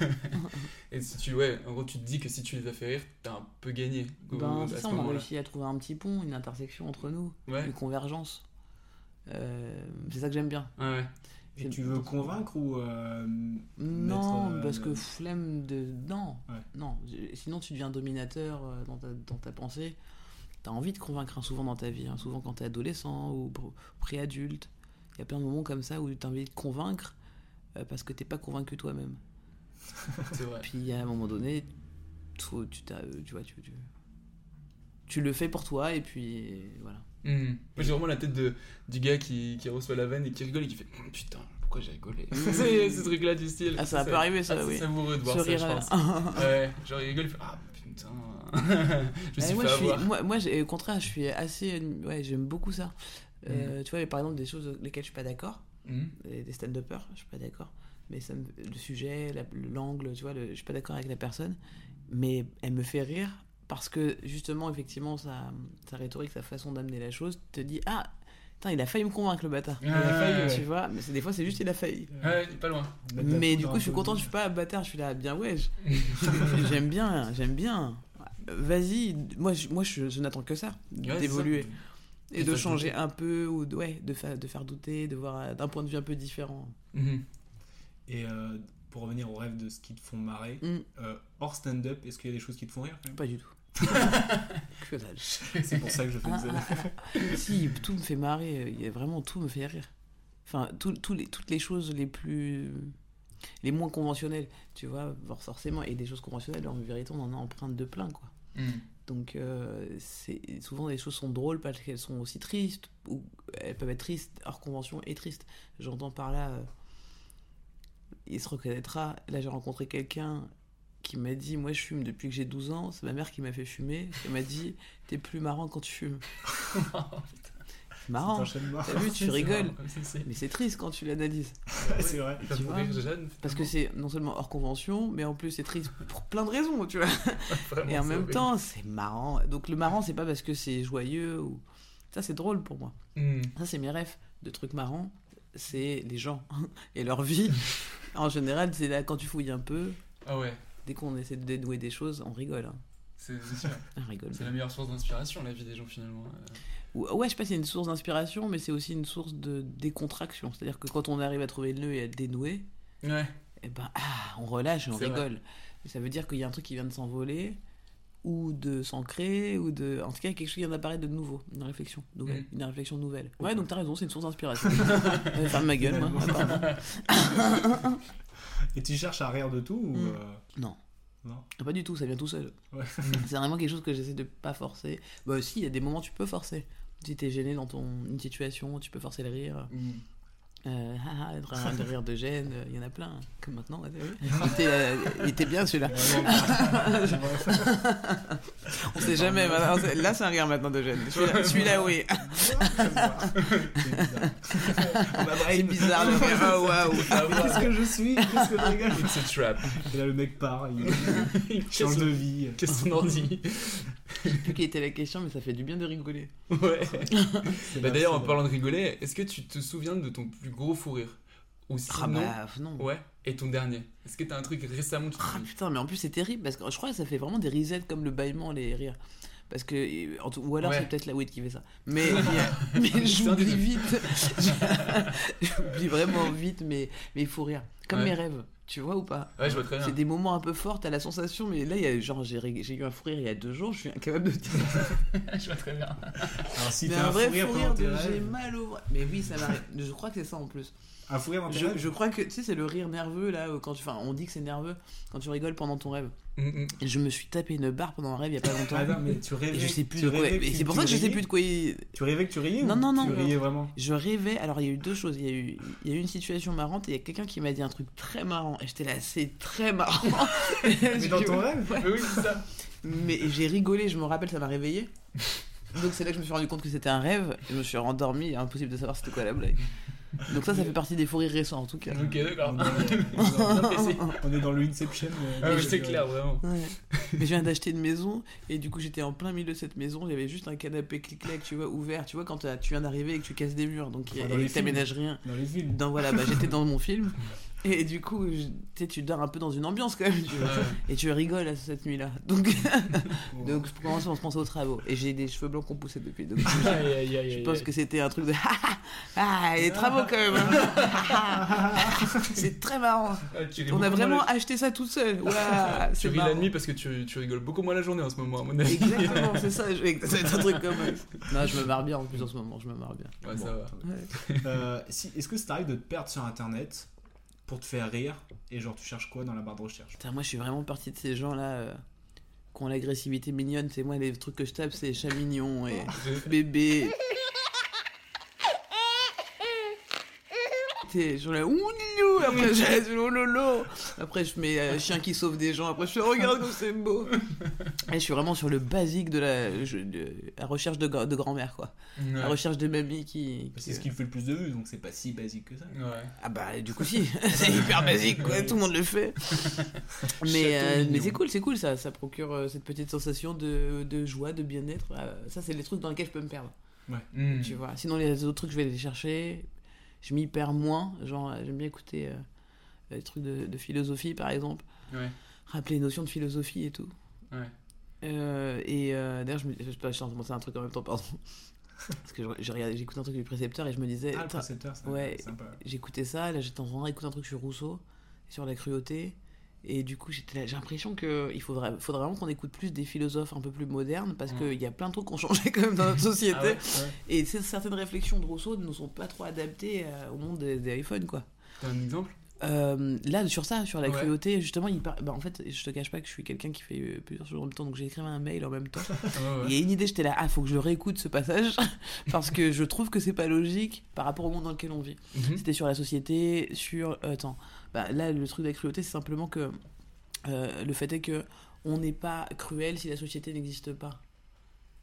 et si tu ouais en gros tu te dis que si tu les as fait rire t'as un peu gagné ben, c'est ça on a réussi à trouver un petit pont une intersection entre nous ouais. une convergence euh, c'est ça que j'aime bien ouais. Et tu veux convaincre ou euh, Non, mettre, euh, parce que flemme de. Non, ouais. non. Sinon, tu deviens dominateur dans, ta, dans ta pensée. Tu as envie de convaincre hein, souvent dans ta vie, hein, souvent quand tu es adolescent ou pré-adulte. Il y a plein de moments comme ça où tu as envie de convaincre euh, parce que tu pas convaincu toi-même. C'est vrai. Puis à un moment donné, tu, tu, tu vois, tu, tu, tu le fais pour toi et puis voilà. Mmh. Moi j'ai vraiment la tête de, du gars qui, qui reçoit la vanne et qui rigole et qui fait putain pourquoi j'ai rigolé c'est ce truc là du style ah ça peut arriver ça ah, oui c'est savoureux de voir ça je pense ouais genre il rigole il fait ah putain je me suis Eh, moi, fait je suis- moi, moi, au contraire, je suis assez. Ouais, j'aime beaucoup ça. Euh, Tu vois, par exemple, des choses avec lesquelles je suis pas d'accord, Mhm. des stand-uppers, je suis pas d'accord. Mais ça me- le sujet, la- l'angle, tu vois, le- je suis pas d'accord avec la personne, mais elle me fait rire parce que justement, effectivement, sa, sa rhétorique, sa façon d'amener la chose te dit Ah, il a failli me convaincre le bâtard. Il a failli, ouais. Tu vois, mais des fois, c'est juste il a failli. Ouais, pas loin. Mais du coup, je suis content, je suis pas bâtard, je suis là, bien ouais. je- j'aime bien, j'aime bien. Vas-y, moi, je, moi je, je n'attends que ça, Ouais, d'évoluer. Et Et de changer douter. un peu, ou de, ouais, de, fa- de faire douter, de voir euh, d'un point de vue un peu différent. Mhm. Et euh, pour revenir au rêve de ce qui te font marrer, Mm. euh, hors stand-up, est-ce qu'il y a des choses qui te font rire? Pas du tout. que dalle. C'est pour ça que je fais Ah, des ah, ah. Si, tout me fait marrer, il y a vraiment tout me fait rire. Enfin, tout- tout les, toutes les choses les plus. les moins conventionnelles, tu vois, forcément. Et des choses conventionnelles, en vérité, on en a empreinte de plein, quoi. Mm. Donc, euh, c'est souvent les choses sont drôles parce qu'elles sont aussi tristes, ou elles peuvent être tristes, hors convention et tristes. J'entends par là, euh, il se reconnaîtra. Là, j'ai rencontré quelqu'un qui m'a dit Moi, je fume depuis que j'ai 12 ans. C'est ma mère qui m'a fait fumer. Elle m'a dit T'es plus marrant quand tu fumes. Marrant. T'as vu, tu rigoles. marrant Mais c'est triste quand tu l'analyses. C'est vrai. Tu vois jeune, Parce que c'est non seulement hors convention, mais en plus c'est triste pour plein de raisons, tu vois. Vraiment, Et en même horrible. temps, c'est marrant. Donc le marrant, c'est pas parce que c'est joyeux ou ça, c'est drôle pour moi. Mm. Ça, c'est mes rêves de trucs marrants. C'est les gens et leur vie. en général, c'est là quand tu fouilles un peu. Ah ouais. Dès qu'on essaie de dénouer des choses, on rigole. hein. C'est c'est sûr. On rigole. C'est la meilleure source d'inspiration, la vie des gens finalement. Euh, Ou- Ouais, je sais pas si c'est une source d'inspiration, mais c'est aussi une source de décontraction. C'est-à-dire que quand on arrive à trouver le nœud et à le dénouer, Ouais. et ben, ah, on relâche et on rigole. Ça veut dire qu'il y a un truc qui vient de s'envoler, ou de s'ancrer, ou de. En tout cas, quelque chose qui vient d'apparaître de nouveau, une réflexion nouvelle. Mm. Une réflexion nouvelle. Ouais, donc t'as raison, c'est une source d'inspiration. Ferme ma gueule, moi. Et tu cherches à rire de tout ou Mm. euh, Non. Non. Pas du tout, ça vient tout seul. Ouais. c'est vraiment quelque chose que j'essaie de pas forcer. Bah, si, il y a des moments où tu peux forcer. Si t'es gêné dans ton, une situation, tu peux forcer le rire. Mm. Euh, ah, ah, un- de rire de gêne, euh, il y en a plein, comme maintenant, il, était, euh, il était bien celui-là. On sait jamais, là c'est un rire maintenant de gêne. Celui-là, celui-là, oui. c'est bizarre le rire, oh waouh. Qu'est-ce que je suis? Qu'est-ce que je rigole It's a trap. Et là, le mec part, il, il change de vie. Qu'est-ce qu'on en dit? Je sais plus quelle était la question, mais ça fait du bien de rigoler. Ouais. Bah D'ailleurs, en parlant de rigoler, est-ce que tu te souviens de ton plus gros fou rire Ou Ah sinon, bah, non. Ouais. Et ton dernier Est-ce que t'as un truc récemment tu te Ah putain, mais en plus c'est terrible parce que je crois que ça fait vraiment des risettes comme le bâillement, les rires. Parce que, ou alors Ouais. c'est peut-être la weed qui fait ça. Mais, mais j'oublie vite. j'oublie vraiment vite, mais mais il faut rire. Comme Ouais. mes rêves, tu vois ou pas Ouais, je vois très bien. C'est des moments un peu forts, t'as la sensation, mais là, il y a, genre, j'ai eu un fou rire il y a deux jours, je suis incapable de dire. Je vois très bien. Alors, si mais t'as un un vrai fou rire fou de j'ai mal au. Mais oui, ça m'arrive. Je crois que c'est ça en plus. Un fou rire dans tes Je, rêves? je crois que, tu sais, c'est le rire nerveux, là, euh, quand tu. Enfin, on dit que c'est nerveux quand tu rigoles pendant ton rêve. Mm, Et je me suis tapé une barre pendant un rêve il y a pas longtemps. Ah non, mais tu rêvais- Et je sais plus tu de quoi. c'est pour ça que je sais plus de quoi il. Tu rêvais que tu riais Non, ou non, non. Tu riais vraiment? Je rêvais. Alors, il y a eu deux choses. Il y a eu, il y a eu une situation marrante et il y a quelqu'un qui m'a dit un truc très marrant. Et j'étais là, c'est très marrant. Mais dans ton rêve? Ouais. Mais oui, c'est ça. Mais j'ai rigolé, je me rappelle, ça m'a réveillé. Donc c'est là que je me suis rendu compte que c'était un rêve. Et je me suis rendormi, impossible de savoir c'était quoi la blague. Donc ça, ça fait partie des fous rires récents en tout cas. Ok, d'accord. On est dans le Inception. euh, Ah, c'est clair, vraiment. Ouais. Mais je viens d'acheter une maison et du coup j'étais en plein milieu de cette maison. Il y avait juste un canapé clic-clac, tu vois, ouvert. Tu vois, quand t'as- tu viens d'arriver et que tu casses des murs, donc Enfin, les que t'aménages rien. Dans les films. Dans, voilà, bah, j'étais dans mon film. Et du coup, je- tu dors un peu dans une ambiance quand même. Tu vois. Ouais. Et tu rigoles à cette nuit-là. Donc, donc je commence à se penser aux travaux. Et j'ai des cheveux blancs qui ont poussé depuis. Donc, je- Aïe, aïe, aïe, je aïe, pense que c'était un truc de. ah, les travaux quand même. hein. c'est très marrant. Ah, On a vraiment la- acheté ça tout seul. Ouah, Tu c'est ris la nuit parce que tu, tu rigoles beaucoup moins la journée en ce moment, à mon avis. Exactement, c'est ça. je- Ça va être un truc comme ça. Non, je me marre bien en plus en ce moment. Je me marre bien. Ouais, ça va. Ouais. Euh, si, Est-ce que ça t'arrive de te perdre sur internet pour te faire rire et genre tu cherches quoi dans la barre de recherche? Putain, moi je suis vraiment partie de ces gens là euh, qui ont l'agressivité mignonne. C'est moi les trucs que je tape, c'est chat mignon et bébé. T'es genre là, ouh, Lilou loulou. Après, je oh lolo. Après, je mets un chien qui sauve des gens. Après, je fais regarde comme c'est beau. Et je suis vraiment sur le basique de la, je, de, la recherche de, de grand-mère, quoi. Ouais. La recherche de mamie qui. C'est ce qui fait le plus de vues, donc c'est pas si basique que ça. Ah bah du coup si, c'est hyper basique quoi, tout le monde le fait. mais euh, mignon. mais c'est cool, c'est cool ça, ça procure euh, cette petite sensation de, de joie, de bien-être. Euh, ça c'est les trucs dans lesquels je peux me perdre. Ouais. Hmm. Tu vois. Sinon les autres trucs je vais les chercher, je m'y perds moins. Genre euh, j'aime bien écouter euh, des trucs de, de philosophie par exemple. Ouais. Rappeler les notions de philosophie et tout. Ouais. Euh, et euh, d'ailleurs, je, me, je, je suis en train de penser à un truc en même temps, pardon. Parce que j'écoute un truc du précepteur et je me disais. Ah, le précepteur, c'est Ouais, sympa. j'écoutais ça, là j'étais en train d'écouter un truc sur Rousseau, sur la cruauté. Et du coup, j'ai l'impression qu'il faudrait, faudrait vraiment qu'on écoute plus des philosophes un peu plus modernes parce Mm. qu'il y a plein de trucs qui ont changé quand même dans notre société. Ah ouais, ouais. Et certaines réflexions de Rousseau ne sont pas trop adaptées euh, au monde des, des iPhones, quoi. T'as un exemple? Euh, là, sur ça, sur la Ouais. cruauté, justement, il par- bah, en fait, je te cache pas que je suis quelqu'un qui fait euh, plusieurs choses en même temps, donc j'ai écrit un mail en même temps. Il y a une idée, j'étais là, ah, faut que je réécoute ce passage, parce que je trouve que c'est pas logique par rapport au monde dans lequel on vit. Mhm. C'était sur la société, sur. euh, attends, bah, là, le truc de la cruauté, c'est simplement que euh, le fait est que on n'est pas cruel si la société n'existe pas.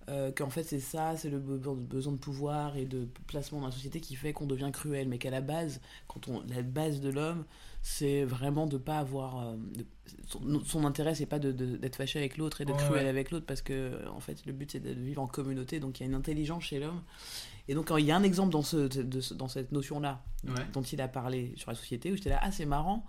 Euh, qu'en fait c'est ça, c'est le be- besoin de pouvoir et de placement dans la société qui fait qu'on devient cruel, mais qu'à la base, quand on, la base de l'homme, c'est vraiment de pas avoir, euh, de- son, son intérêt c'est pas de- de- d'être fâché avec l'autre et d'être Ouais, cruel ouais. avec l'autre parce que en fait le but c'est de vivre en communauté, donc il y a une intelligence chez l'homme. Et donc il y a un exemple dans, ce, de dans cette notion là Ouais. dont il a parlé sur la société où j'étais là, ah c'est marrant,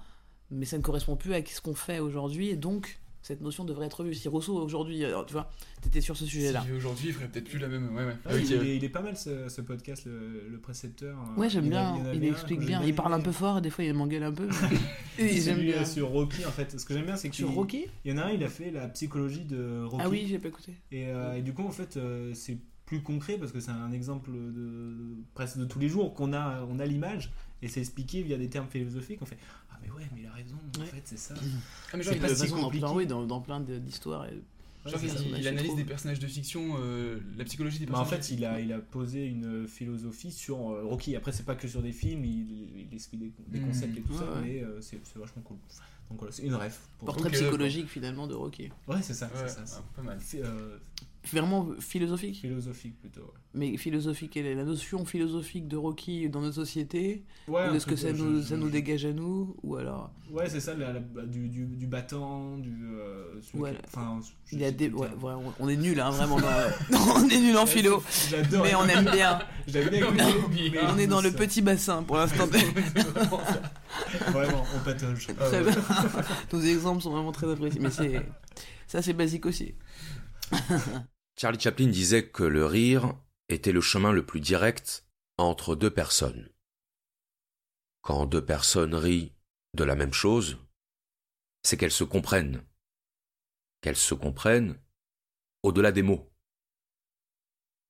mais ça ne correspond plus à ce qu'on fait aujourd'hui et donc cette notion devrait être revue. Si Rousseau aujourd'hui, euh, tu vois, t'étais sur ce sujet-là. Si aujourd'hui, il ferait peut-être plus la même. Ouais, ouais. Ah, Ok. il, est, il est pas mal ce, ce podcast, le, le précepteur. Ouais, j'aime bien, il explique que bien. Il parle un peu fort et des fois il m'engueule un peu. mais- j'aime euh, bien. sur Rocky en fait. Ce que j'aime bien, c'est que Sur il- Rocky Il y en a un, il a fait la psychologie de Rocky. Ah oui, j'ai pas écouté. Et, euh, et du coup, en fait, euh, c'est plus concret parce que c'est un exemple de, presque de tous les jours qu'on a, on a l'image et c'est expliqué via des termes philosophiques. On fait Ah, mais ouais, mais il a raison, en fait, c'est ça. Ah, mais C'est genre, il toute façon dans plein, oui, dans, dans plein de- d'histoires. Ouais, il, analyse des personnages de fiction, euh, la psychologie des Bah, en personnages. fait, il a, il a posé une philosophie sur euh, Rocky. Après, c'est pas que sur des films, il, il explique des, des Mhm. concepts et tout Ouais, ça, ouais. mais euh, c'est c'est vachement cool. Donc voilà, c'est une ref. pour- Portrait psychologique finalement de Rocky. Ouais, c'est ça, Ouais, c'est ça. ah, pas mal. Vraiment philosophique. philosophique plutôt. ouais. Mais philosophique, quelle est la notion philosophique de Rocky dans notre société Ouais, Ou de ce que ça nous, je- ça je- nous dégage à nous Ou alors Ouais, c'est ça, la- la- bah, du, du, du battant, du. euh, Ouais. enfin, je il y a sais des, ouais, on- est nul hein, vraiment dans, on est nul en philo J'adore. mais on aime bien on est dans le petit bassin pour l'instant Vraiment, on patauge. Bien. nos exemples sont vraiment très appréciés mais c'est ça c'est basique aussi Charlie Chaplin disait que le rire était le chemin le plus direct entre deux personnes. Quand deux personnes rient de la même chose, c'est qu'elles se comprennent. Qu'elles se comprennent au-delà des mots.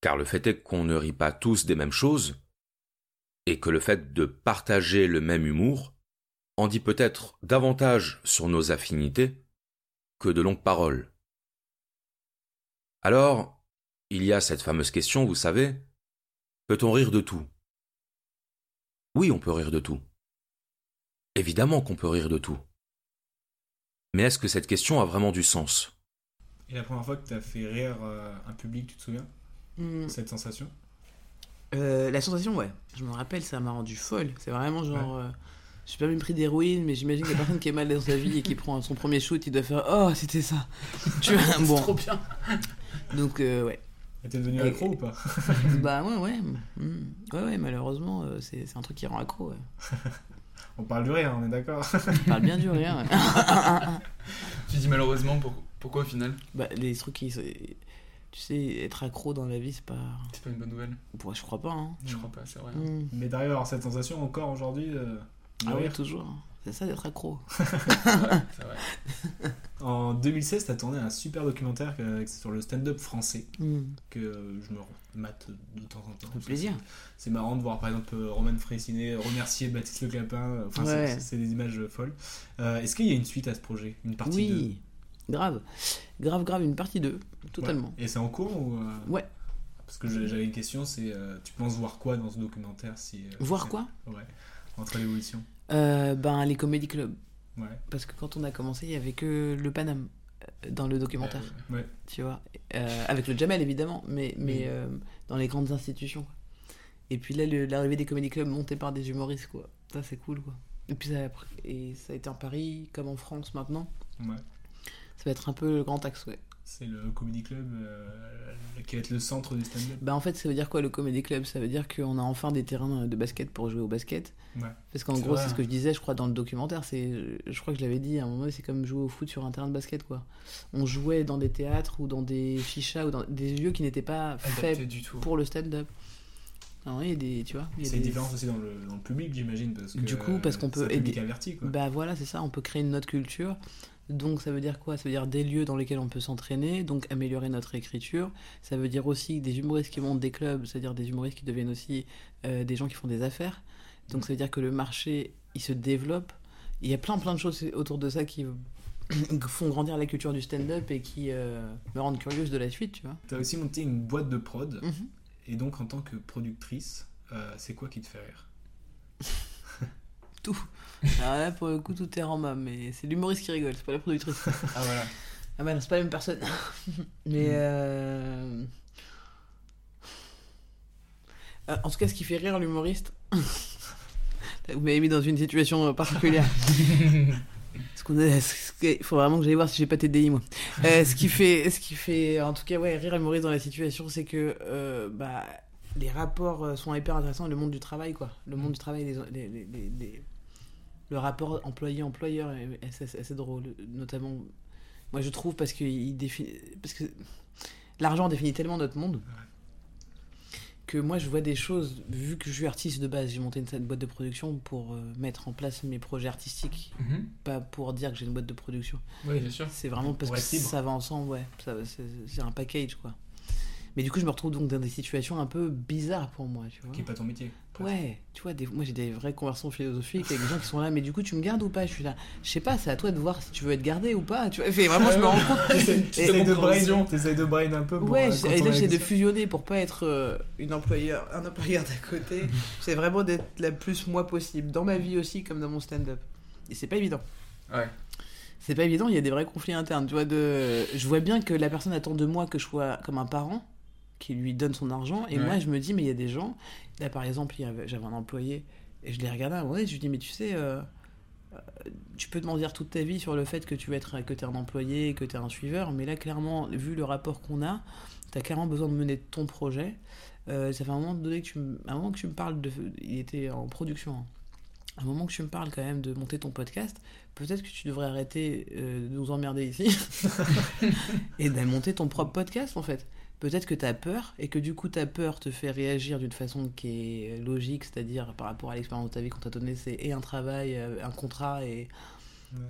Car le fait est qu'on ne rit pas tous des mêmes choses, et que le fait de partager le même humour en dit peut-être davantage sur nos affinités que de longues paroles. Alors, il y a cette fameuse question, vous savez, peut-on rire de tout? Oui, on peut rire de tout. Évidemment qu'on peut rire de tout. Mais est-ce que cette question a vraiment du sens? Et la première fois que tu as fait rire euh, un public, tu te souviens? Hmm. Cette sensation? Euh, la sensation ouais. Je me rappelle ça m'a rendu folle. C'est vraiment genre euh, j'ai pas même pris d'héroïne mais j'imagine que la personne qui est mal dans sa vie et qui prend son premier shoot il doit faire oh c'était ça. Tu vois bon. trop bien. Donc euh, ouais Et t'es devenu Et- accro ou pas bah ouais ouais Hmm. ouais ouais malheureusement euh, c'est c'est un truc qui rend accro ouais. On parle du rire, on est d'accord On parle bien du rire ouais. Tu dis malheureusement, pour- pourquoi au final bah les trucs qui tu sais être accro dans la vie c'est pas C'est pas une bonne nouvelle. Bon, je crois pas hein. Je crois pas, c'est vrai. Hmm. Mais d'arriver à avoir cette sensation encore aujourd'hui. euh, ah ouais rire. toujours c'est ça d'être accro C'est vrai, c'est vrai. En 2016, tu as tourné un super documentaire sur le stand-up français Hmm. que euh, je me mate de temps en temps. fait plaisir. C'est- C'est marrant de voir par exemple euh, Roman Frécinet remercier Baptiste Le Clapin. Enfin, c'est- Ouais. c'est c'est des images folles. Euh, Est-ce qu'il y a une suite à ce projet? Une partie oui grave grave grave une partie 2 deux totalement Ouais. Et c'est en cours ou euh, Ouais. Parce que j'avais une question, c'est euh, tu penses voir quoi dans ce documentaire si euh, Voir c'est- quoi? Ouais. Entre l'évolution. Euh, Ben, les comédie clubs. Ouais. Parce que quand on a commencé, il y avait que le Paname euh, dans le documentaire. Euh, ouais. Tu vois Euh, Avec le Jamel, évidemment, mais, mais Oui. dans les grandes institutions. quoi. Et puis là, l'arrivée des comédie clubs montés par des humoristes, quoi. Ça, c'est cool, quoi. Et puis ça, et ça a été en Paris, comme en France maintenant. Ouais. Ça va être un peu le grand axe, ouais. C'est le comedy club euh, qui va être le centre du stand-up. Bah en fait, ça veut dire quoi le comedy club? Ça veut dire qu'on a enfin des terrains de basket pour jouer au basket. Ouais. Parce qu'en gros, c'est ce que hein. je disais, je crois, dans le documentaire. C'est, je crois que je l'avais dit à un moment, c'est comme jouer au foot sur un terrain de basket, quoi. On jouait dans des théâtres ou dans des fichas ou dans des lieux qui n'étaient pas faits du tout. pour le stand-up. Non, il y a des, tu vois. C'est une des- différence aussi dans le, dans le public, j'imagine. Parce que Du coup, parce qu'on peut aider. averti, quoi. Bah voilà, c'est ça. On peut créer une autre culture. Donc ça veut dire quoi? Ça veut dire des lieux dans lesquels on peut s'entraîner, donc améliorer notre écriture. Ça veut dire aussi des humoristes qui montent des clubs, c'est-à-dire des humoristes qui deviennent aussi euh, des gens qui font des affaires. Donc ça veut dire que le marché, il se développe. Il y a plein plein de choses autour de ça qui font grandir la culture du stand-up et qui euh, me rendent curieuse de la suite, tu vois. T'as aussi monté une boîte de prod. Mhm. Et donc, en tant que productrice, euh, c'est quoi qui te fait rire? Tout. Alors là, pour le coup, tout est en main, mais c'est l'humoriste qui rigole, c'est pas la productrice. Ah voilà. Ah bah non, c'est pas la même personne. mais Mm. euh... En tout cas, ce qui fait rire l'humoriste... Vous m'avez mis dans une situation euh, particulière. Qu'on Il faut vraiment que j'aille voir si j'ai pas TDI, moi. Euh, ce, qui fait, ce qui fait, en tout cas, ouais, rire l'humoriste dans la situation, c'est que euh, bah, les rapports sont hyper intéressants. Le monde du travail, quoi. Le monde du travail, les, les- les- les- les- le rapport employé-employeur est est assez, assez drôle. Notamment, moi je trouve, parce que, il définit, parce que l'argent définit tellement notre monde que moi je vois des choses, vu que je suis artiste de base, j'ai monté une, une boîte de production pour euh, mettre en place mes projets artistiques, Mhm. pas pour dire que j'ai une boîte de production. Oui, bien sûr. C'est vraiment parce que libre. ça va ensemble, ouais. C'est un package, quoi. Mais du coup, je me retrouve donc dans des situations un peu bizarres pour moi, tu vois. Qui est pas ton métier. Ouais, tu vois, des, moi j'ai des vraies conversations philosophiques avec des gens qui sont là, mais du coup tu me gardes ou pas? Je suis là, je sais pas, c'est à toi de voir si tu veux être gardé ou pas. Tu vois, Fait, vraiment, je me rends compte. T'essayes de brain, de brain un peu pour. Ouais, euh, et là j'essaie de fusionner pour pas être euh, une employeur, un employeur d'à côté. J'essaie vraiment d'être la plus moi possible, dans ma vie aussi comme dans mon stand-up. Et c'est pas évident. Ouais. C'est pas évident, il y a des vrais conflits internes. Tu vois, de... Je vois bien que la personne attend de moi que je sois comme un parent qui lui donne son argent. Et Ouais. moi, je me dis, mais il y a des gens. Là, par exemple, j'avais un employé et je l'ai regardé à un moment donné, je lui dis, mais tu sais, euh, euh, tu peux te mentir toute ta vie sur le fait que tu veux être que es un employé, que tu es un suiveur. Mais là, clairement, vu le rapport qu'on a, tu as clairement besoin de mener ton projet. Euh, ça fait un moment donné que tu me, un moment que tu me parles de. Il était en production. hein. Un moment que tu me parles quand même de monter ton podcast, peut-être que tu devrais arrêter euh, de nous emmerder ici et de monter ton propre podcast en fait. Peut-être que tu as peur et que du coup ta peur te fait réagir d'une façon qui est logique, c'est-à-dire par rapport à l'expérience de ta vie qu'on t'a donné, c'est et un travail, euh, un contrat et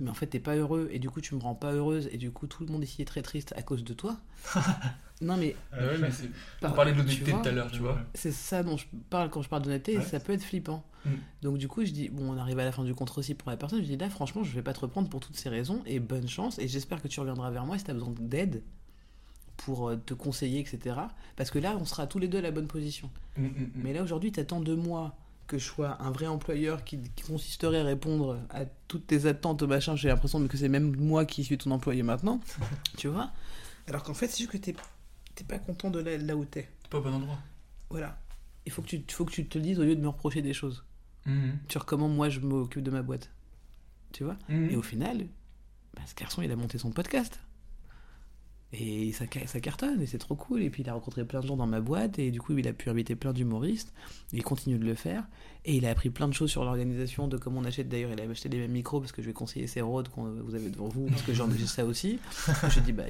mais en fait t'es pas heureux et du coup tu me rends pas heureuse et du coup tout le monde ici est très triste à cause de toi. non mais Ah ouais, mais on Par- parlait de l'honnêteté tout à l'heure, tu vois. C'est ça dont je parle quand je parle d'honnêteté, et Ouais. ça peut être flippant. Mm. Donc du coup, je dis, bon, on arrive à la fin du contrat aussi pour la personne, je dis là, franchement, je vais pas te reprendre pour toutes ces raisons, et bonne chance, et j'espère que tu reviendras vers moi si tu as besoin d'aide pour euh, te conseiller, etc. Parce que là, on sera tous les deux à la bonne position. Mm, mm, mm. Mais là, aujourd'hui, tu attends de moi que je sois un vrai employeur qui, qui consisterait à répondre à toutes tes attentes, machin, j'ai l'impression que c'est même moi qui suis ton employé maintenant, tu vois Alors qu'en fait, c'est juste que t'es pas content de là, là où t'es. T'es pas au bon endroit. Voilà. Il faut que tu, faut que tu te le dises au lieu de me reprocher des choses. Mhm. Sur comment moi je m'occupe de ma boîte. Tu vois? Et au final, bah, ce garçon, il a monté son podcast. Et ça, ca- ça cartonne, et c'est trop cool. Et puis il a rencontré plein de gens dans ma boîte, et du coup il a pu inviter plein d'humoristes. Il continue de le faire. Et il a appris plein de choses sur l'organisation, de comment on achète. D'ailleurs, il a acheté des mêmes micros, parce que je vais conseiller ces Rhodes qu'on vous avez devant vous, parce que j'en j'ai ça aussi. je dis, bah,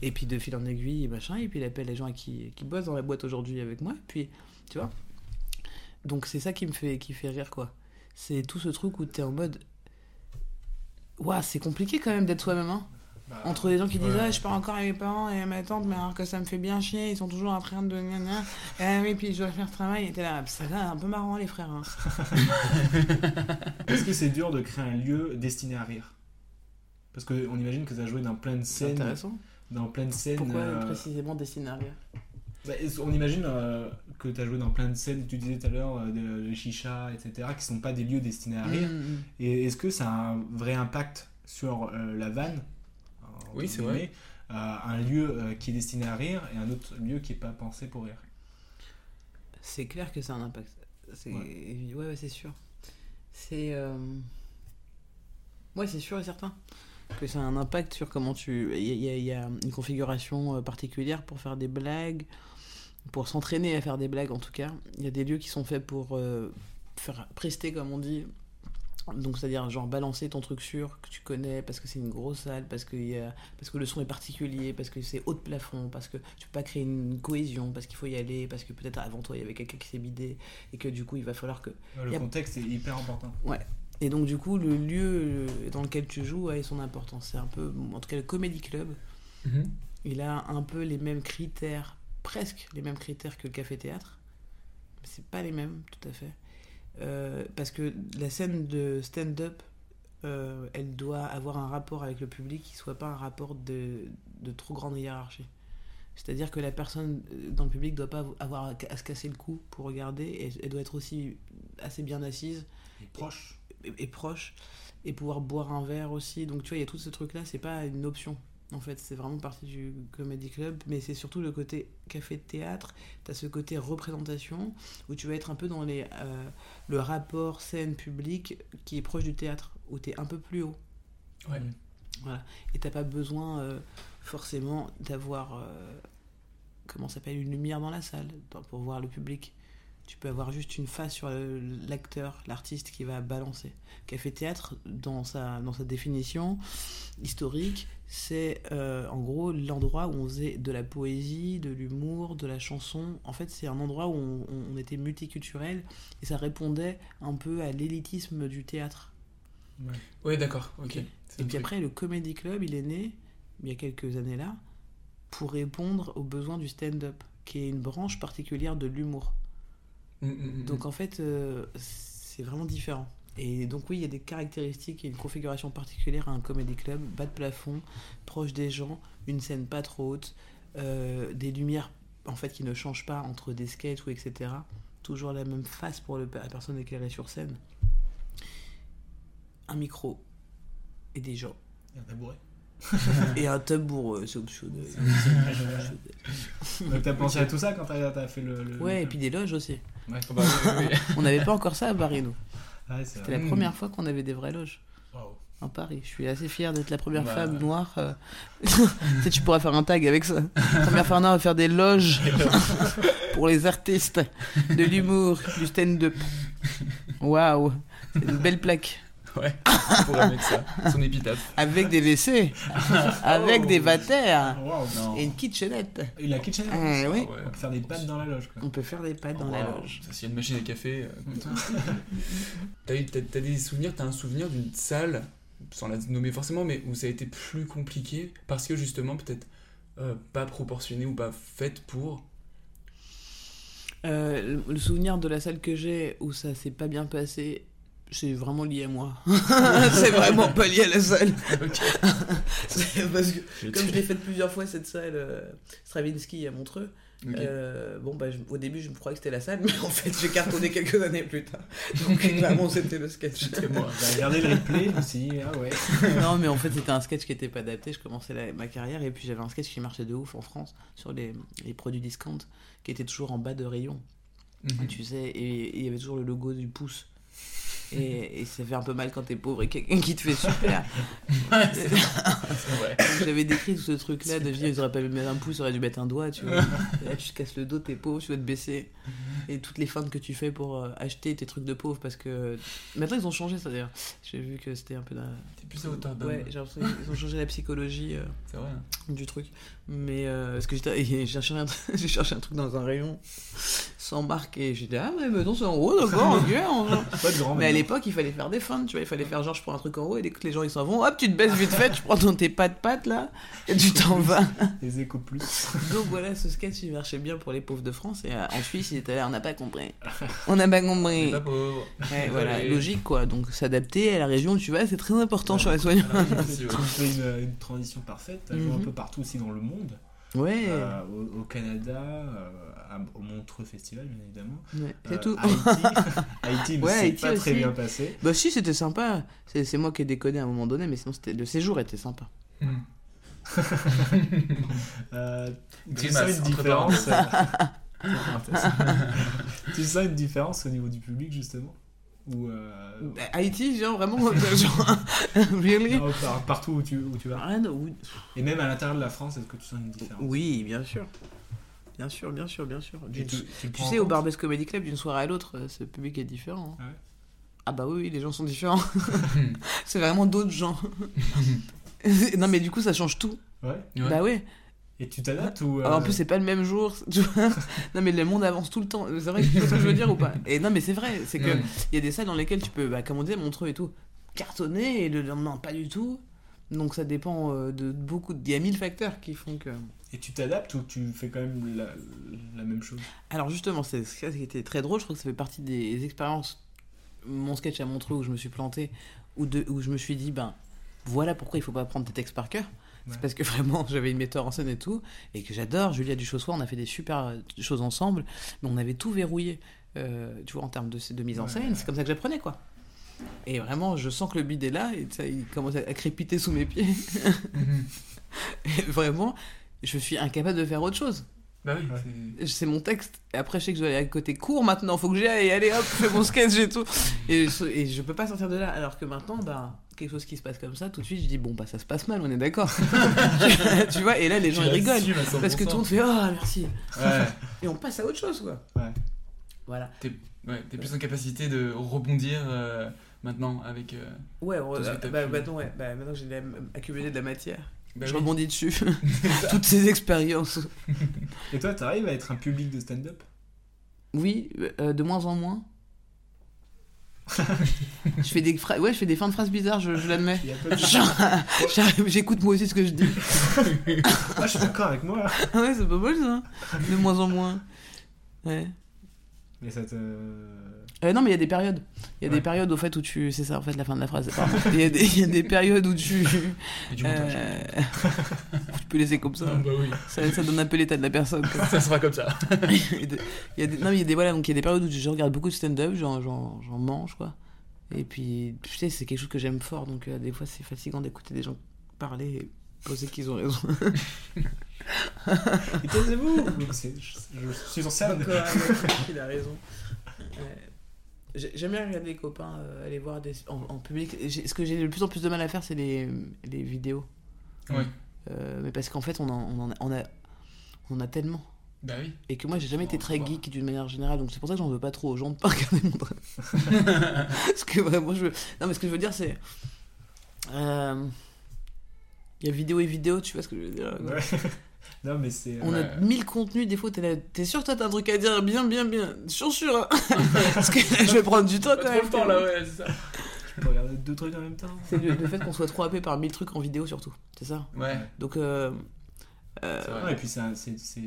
Et puis de fil en aiguille, et machin. Et puis il appelle les gens qui, qui bossent dans la boîte aujourd'hui avec moi. Puis, tu vois. Donc c'est ça qui me fait, qui fait rire, quoi. C'est tout ce truc où t'es en mode. Ouah, c'est compliqué quand même d'être soi-même, hein. Entre les gens qui disent ouais. ah je pars encore avec mes parents et à ma tante mais alors que ça me fait bien chier ils sont toujours en train de gna ah oui puis je dois faire le travail et t'es là c'est un peu marrant les frères hein. Est-ce que c'est dur de créer un lieu destiné à rire? Parce qu'on imagine que ça a joué dans plein de scènes. intéressant. Dans plein de scènes. pourquoi euh, précisément destiné à rire? Bah, on imagine euh, que tu as joué dans plein de scènes, tu disais tout à l'heure, euh, de, de chicha, etc., qui sont pas des lieux destinés à rire. Mm, mm, mm. Et est-ce que ça a un vrai impact sur euh, la vanne? Oui, c'est vrai. euh, un lieu euh, qui est destiné à rire et un autre lieu qui est pas pensé pour rire C'est clair que ça a un impact. C'est... Ouais, ouais, c'est sûr. C'est. euh, Ouais, c'est sûr et certain que ça a un impact sur comment tu. Il y, y a- il y a une configuration euh, particulière pour faire des blagues, pour s'entraîner à faire des blagues en tout cas. Il y a des lieux qui sont faits pour euh, faire prester, comme on dit. Donc, c'est-à-dire, genre, balancer ton truc sûr que tu connais parce que c'est une grosse salle, parce que, il y a... parce que le son est particulier, parce que c'est haut de plafond, parce que tu peux pas créer une cohésion, parce qu'il faut y aller, parce que peut-être avant toi il y avait quelqu'un qui s'est bidé et que du coup il va falloir que. Le a- contexte est hyper important. Ouais. Et donc, du coup, le lieu euh, dans lequel tu joues a son importance. C'est un peu, en tout cas, le Comedy Club, Mhm. il a un peu les mêmes critères, presque les mêmes critères que le café-théâtre. Mais c'est pas les mêmes, tout à fait. Euh, parce que la scène de stand-up, euh, elle doit avoir un rapport avec le public qui soit pas un rapport de, de trop grande hiérarchie. C'est-à-dire que la personne euh, dans le public doit pas avoir à se casser le cou pour regarder, et elle doit être aussi assez bien assise. proche. Et, et proche, et pouvoir boire un verre aussi. Donc tu vois, il y a tout ce truc-là, c'est pas une option. En fait, c'est vraiment partie du comedy club, mais c'est surtout le côté café-théâtre. Tu as ce côté représentation, où tu vas être un peu dans les, euh, le rapport scène-public qui est proche du théâtre, où tu es un peu plus haut. Ouais. Voilà. Et t'as pas besoin euh, forcément d'avoir euh, comment s'appelle une lumière dans la salle pour voir le public. Tu peux avoir juste une face sur l'acteur, l'artiste qui va balancer. Café théâtre, dans sa, dans sa définition historique, c'est euh, en gros l'endroit où on faisait de la poésie, de l'humour, de la chanson. En fait, c'est un endroit où on, on était multiculturel et ça répondait un peu à l'élitisme du théâtre. Ouais, d'accord, ok. Et puis après, le Comedy Club, il est né, il y a quelques années là, pour répondre aux besoins du stand-up, qui est une branche particulière de l'humour. Mm, mm, mm. Donc en fait, euh, c'est vraiment différent. Et donc oui, il y a des caractéristiques et une configuration particulière à un comedy club, bas de plafond, proche des gens, une scène pas trop haute, euh, des lumières en fait qui ne changent pas entre des sketchs ou etc. Toujours la même face pour le- la personne éclairée sur scène. Un micro et des gens. Et un tabouret. et un tabouret, c'est optionnel. Donc t'as pensé à tout ça quand t'as t'as fait le, le- Ouais, et puis des loges aussi. Ouais. Bah oui, oui, oui. On n'avait pas encore ça à Paris, nous. Ouais, c'est C'était vrai. la première fois qu'on avait des vraies loges. Waouh. En Paris. Je suis assez fier d'être la première Bah, femme noire. euh. tu sais, tu pourras faire un tag avec ça. Première femme noire à faire des loges pour les artistes de l'humour, du stand-up. Waouh. C'est une belle plaque. Ouais, on pourrait mettre ça, son épitaphe. Avec des WC, avec Oh. des vatères Wow, non. et une kitchenette. Et la kitchenette Ah, oui. On peut faire des pâtes dans la loge. Quoi. On peut faire des pâtes dans la loge. S'il y a une machine à café. euh, t'as, eu- t'as- t'as des souvenirs, t'as un souvenir d'une salle, sans la nommer forcément, mais où ça a été plus compliqué parce que justement, peut-être euh, pas proportionné ou pas faite pour? Euh, le souvenir de la salle que j'ai où ça s'est pas bien passé, c'est vraiment lié à moi. c'est vraiment pas lié à la salle. Parce que, comme je l'ai faite plusieurs fois, cette salle euh, Stravinsky à Montreux, euh, bon, bah, je- au début, je me croyais que c'était la salle, mais en fait, j'ai cartonné quelques années plus tard. Donc, clairement, c'était le sketch. C'était moi. J'ai regardé le replay, dit, ah ouais. non, mais en fait, c'était un sketch qui était pas adapté. Je commençais la- ma carrière et puis j'avais un sketch qui marchait de ouf en France sur les, les produits discount qui était toujours en bas de rayon. Mhm. Tu sais, et il y avait toujours le logo du pouce. Et, et ça fait un peu mal quand t'es pauvre et quelqu'un qui te fait super. J'avais décrit tout ce truc-là de vie, ils auraient pas dû mettre un pouce, ils auraient dû mettre un doigt, tu vois. Là, tu te casses le dos, t'es pauvre, tu dois te baisser. Et toutes les feintes que tu fais pour euh, acheter tes trucs de pauvre, parce que. Maintenant, ils ont changé ça d'ailleurs. J'ai vu que c'était un peu. T'es plus à hauteur. Ouais, j'ai l'impression qu'ils ont changé la psychologie. euh, vrai. hein. du truc. Mais euh, parce que j'ai cherché, un, cherché un truc dans un rayon sans marque et j'ai dit ah mais maintenant c'est en haut d'accord ok. Pas de grand mais à l'époque il fallait faire des feintes tu vois il fallait faire genre je prends un truc en haut et dès que les gens ils s'en vont hop tu te baisses vite fait tu prends dans tes pattes pattes là et tu t'en vas Les échos plus. donc voilà ce sketch il marchait bien pour les pauvres de France et en Suisse il était là on n'a pas compris on n'a pas compris pas pauvre. Ouais, voilà logique quoi donc s'adapter à la région où tu vas c'est très important sur les soignants ouais. Fais une, une transition parfaite. As joué un Mhm. peu partout aussi dans le monde. Ouais. Euh, au, au, Canada, euh, au Montreux Festival, bien évidemment. Ouais, c'est tout. Haïti, Haïti, mais ouais, c'est Haïti pas aussi. très bien passé. Bah si, c'était sympa. C'est c'est moi qui ai déconné à un moment donné, mais sinon c'était- le séjour était sympa. Euh, tu Grimace, sens une différence. Tu sens une différence au niveau du public, justement Ou euh, Bah, Haïti, genre vraiment, genre, really? Non, par- partout où tu, où tu vas Ah, non, oui. Et même à l'intérieur de la France, est-ce que tu sens une différence? Oui, bien sûr. Bien sûr, bien sûr, bien sûr. Tu, tu- tu tu le prends sais, au Barbès Comedy Club, d'une soirée à l'autre, euh, ce public est différent. Ah ouais? Ah bah oui, oui, les gens sont différents. c'est vraiment d'autres gens. non mais du coup, ça change tout. Ouais. Bah ouais. Et tu t'adaptes ou. Alors, en euh, plus, c'est pas le même jour. tu vois. non, mais le monde avance tout le temps. C'est vrai que tu vois ce que je veux dire ou pas? Et non, mais c'est vrai. C'est que il y a des salles dans lesquelles tu peux, bah, comme on disait, Montreux et tout, cartonner et le lendemain, pas du tout. Donc, ça dépend euh, de beaucoup. de- Il y a mille facteurs qui font que. Et tu t'adaptes ou tu fais quand même la, la même chose? Alors, justement, c'est ça qui était très drôle. Je crois que ça fait partie des expériences. Mon sketch à Montreux où je me suis planté, où, de, où je me suis dit, ben, voilà pourquoi il faut pas prendre tes textes par cœur. Ouais. C'est parce que vraiment, j'avais une metteur en scène et tout, et que j'adore. Julia Duchossois, on a fait des super euh, choses ensemble, mais on avait tout verrouillé, euh, tu vois, en termes de, de mise en scène. ouais. C'est comme ça que j'apprenais, quoi. Et vraiment, je sens que le bide est là, et ça, il commence à crépiter sous mes pieds. et vraiment, je suis incapable de faire autre chose. Bah oui, c'est- C'est mon texte. Et après, je sais que je dois aller à côté court maintenant. Faut que j'y aille. Allez hop, je fais mon sketch et tout. Et je, et je peux pas sortir de là. Alors que maintenant, bah, quelque chose qui se passe comme ça, tout de suite, je dis bon, bah, ça se passe mal, on est d'accord. tu vois, et là, les gens ils rigolent. l'assumes à 100%. Parce que tout le monde fait oh, merci. Ouais. Et on passe à autre chose, quoi. Ouais. Voilà. T'es ouais, plus en capacité de rebondir euh, maintenant avec. euh, Ouais, on- tout ce que t'as bah, maintenant, ouais, bah, maintenant que j'ai accumulé de la matière. Bah je oui. rebondis dessus. Toutes ces expériences. Et toi, t'arrives à être un public de stand-up? Oui, euh, de moins en moins. je fais des ouais, je fais des fins de phrases bizarres, je, je l'admets. J'écoute moi aussi ce que je dis. Ah, je suis d'accord avec moi. Ouais, c'est pas mal ça. De moins en moins. Ouais. Mais ça te. Euh, non, mais il y a des périodes. Il y a Ouais. des périodes au fait où tu. C'est ça en fait la fin de la phrase. Il y, a des- il y a des périodes où tu. Du montage. Euh, tu peux laisser comme ça. Ah, bah oui. ça. ça donne un peu l'état de la personne. quoi. Ça sera comme ça. il y a des, non, mais il y a des, voilà, donc il y a des périodes où je regarde beaucoup de stand-up, j'en, mange, quoi. Et puis, tu sais, c'est quelque chose que j'aime fort, donc euh, des fois c'est fatigant d'écouter des gens parler et poser qu'ils ont raison. Et taisez-vous je, suis en scène. Il a raison. Ouais. J'ai- J'aime bien regarder les copains euh, aller voir des, en, en public. Ce que j'ai le plus en plus de mal à faire, c'est les, les vidéos. Ouais. Euh, mais parce qu'en fait, on en, on en a, on a, on en a tellement. Bah oui. Et que moi, j'ai jamais été très voir. geek d'une manière générale, donc c'est pour ça que j'en veux pas trop aux gens de pas regarder mon. Parce que vraiment, je veux. Non, mais ce que je veux dire, c'est. euh, Il y a vidéo et vidéo, tu vois ce que je veux dire? Ouais. Non, mais c'est. On euh, a mille contenus, des fois, t'es là, t'es sûr, toi, t'as un truc à dire bien, bien, bien. Sûr, sûr. hein. Parce que je vais prendre du temps quand même. le temps là, ouais, c'est ça. Tu peux regarder deux trucs en même temps. C'est le, le fait qu'on soit trop happé par mille trucs en vidéo, surtout. C'est ça Ouais. Donc, euh, euh, C'est vrai. Et puis c'est un- c'est. c'est-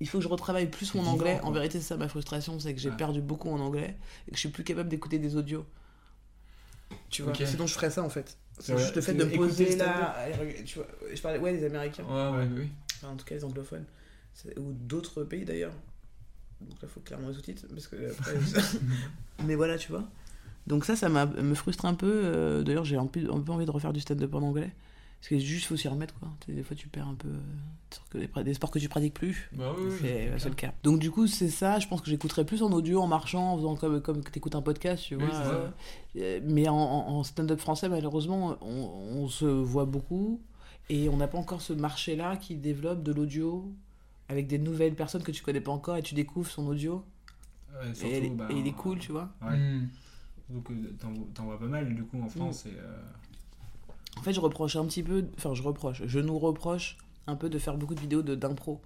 il faut que je retravaille plus mon vivant, anglais. quoi. En vérité, c'est ça ma frustration, c'est que j'ai Ouais. perdu beaucoup en anglais et que je suis plus capable d'écouter des audios. Tu vois, Ok. sinon je ferais ça en fait. C'est juste le fait de me poser là. regarder- Tu vois, je parlais, ouais, les Américains. Ouais, ouais, oui. Enfin, en tout cas, les anglophones. Ou d'autres pays d'ailleurs. Donc là, il faut clairement les sous-titres. Parce que après, Mais voilà, tu vois. Donc ça, ça m'a- me frustre un peu. euh, D'ailleurs, j'ai un peu, un peu envie de refaire du stand-up en anglais. Parce que juste, faut s'y remettre, quoi. Des fois, tu perds un peu. euh, que des, sports que tu pratiques plus. Bah oui, oui, c'est le cas. Donc du coup, c'est ça. Je pense que j'écouterais plus en audio, en marchant, en faisant comme, comme tu écoutes un podcast, tu vois. euh, mais en, en- en stand-up français, malheureusement, on, on se voit beaucoup. Et on n'a pas encore ce marché-là qui développe de l'audio avec des nouvelles personnes que tu connais pas encore et tu découvres son audio. Ouais, et, surtout, elle est- bah, et il est cool, tu vois. Ouais. Hmm. Donc euh, t'en vois pas mal du coup en France. Et, euh, En fait, je reproche un petit peu, enfin, je reproche, je nous reproche un peu de faire beaucoup de vidéos de d'impro.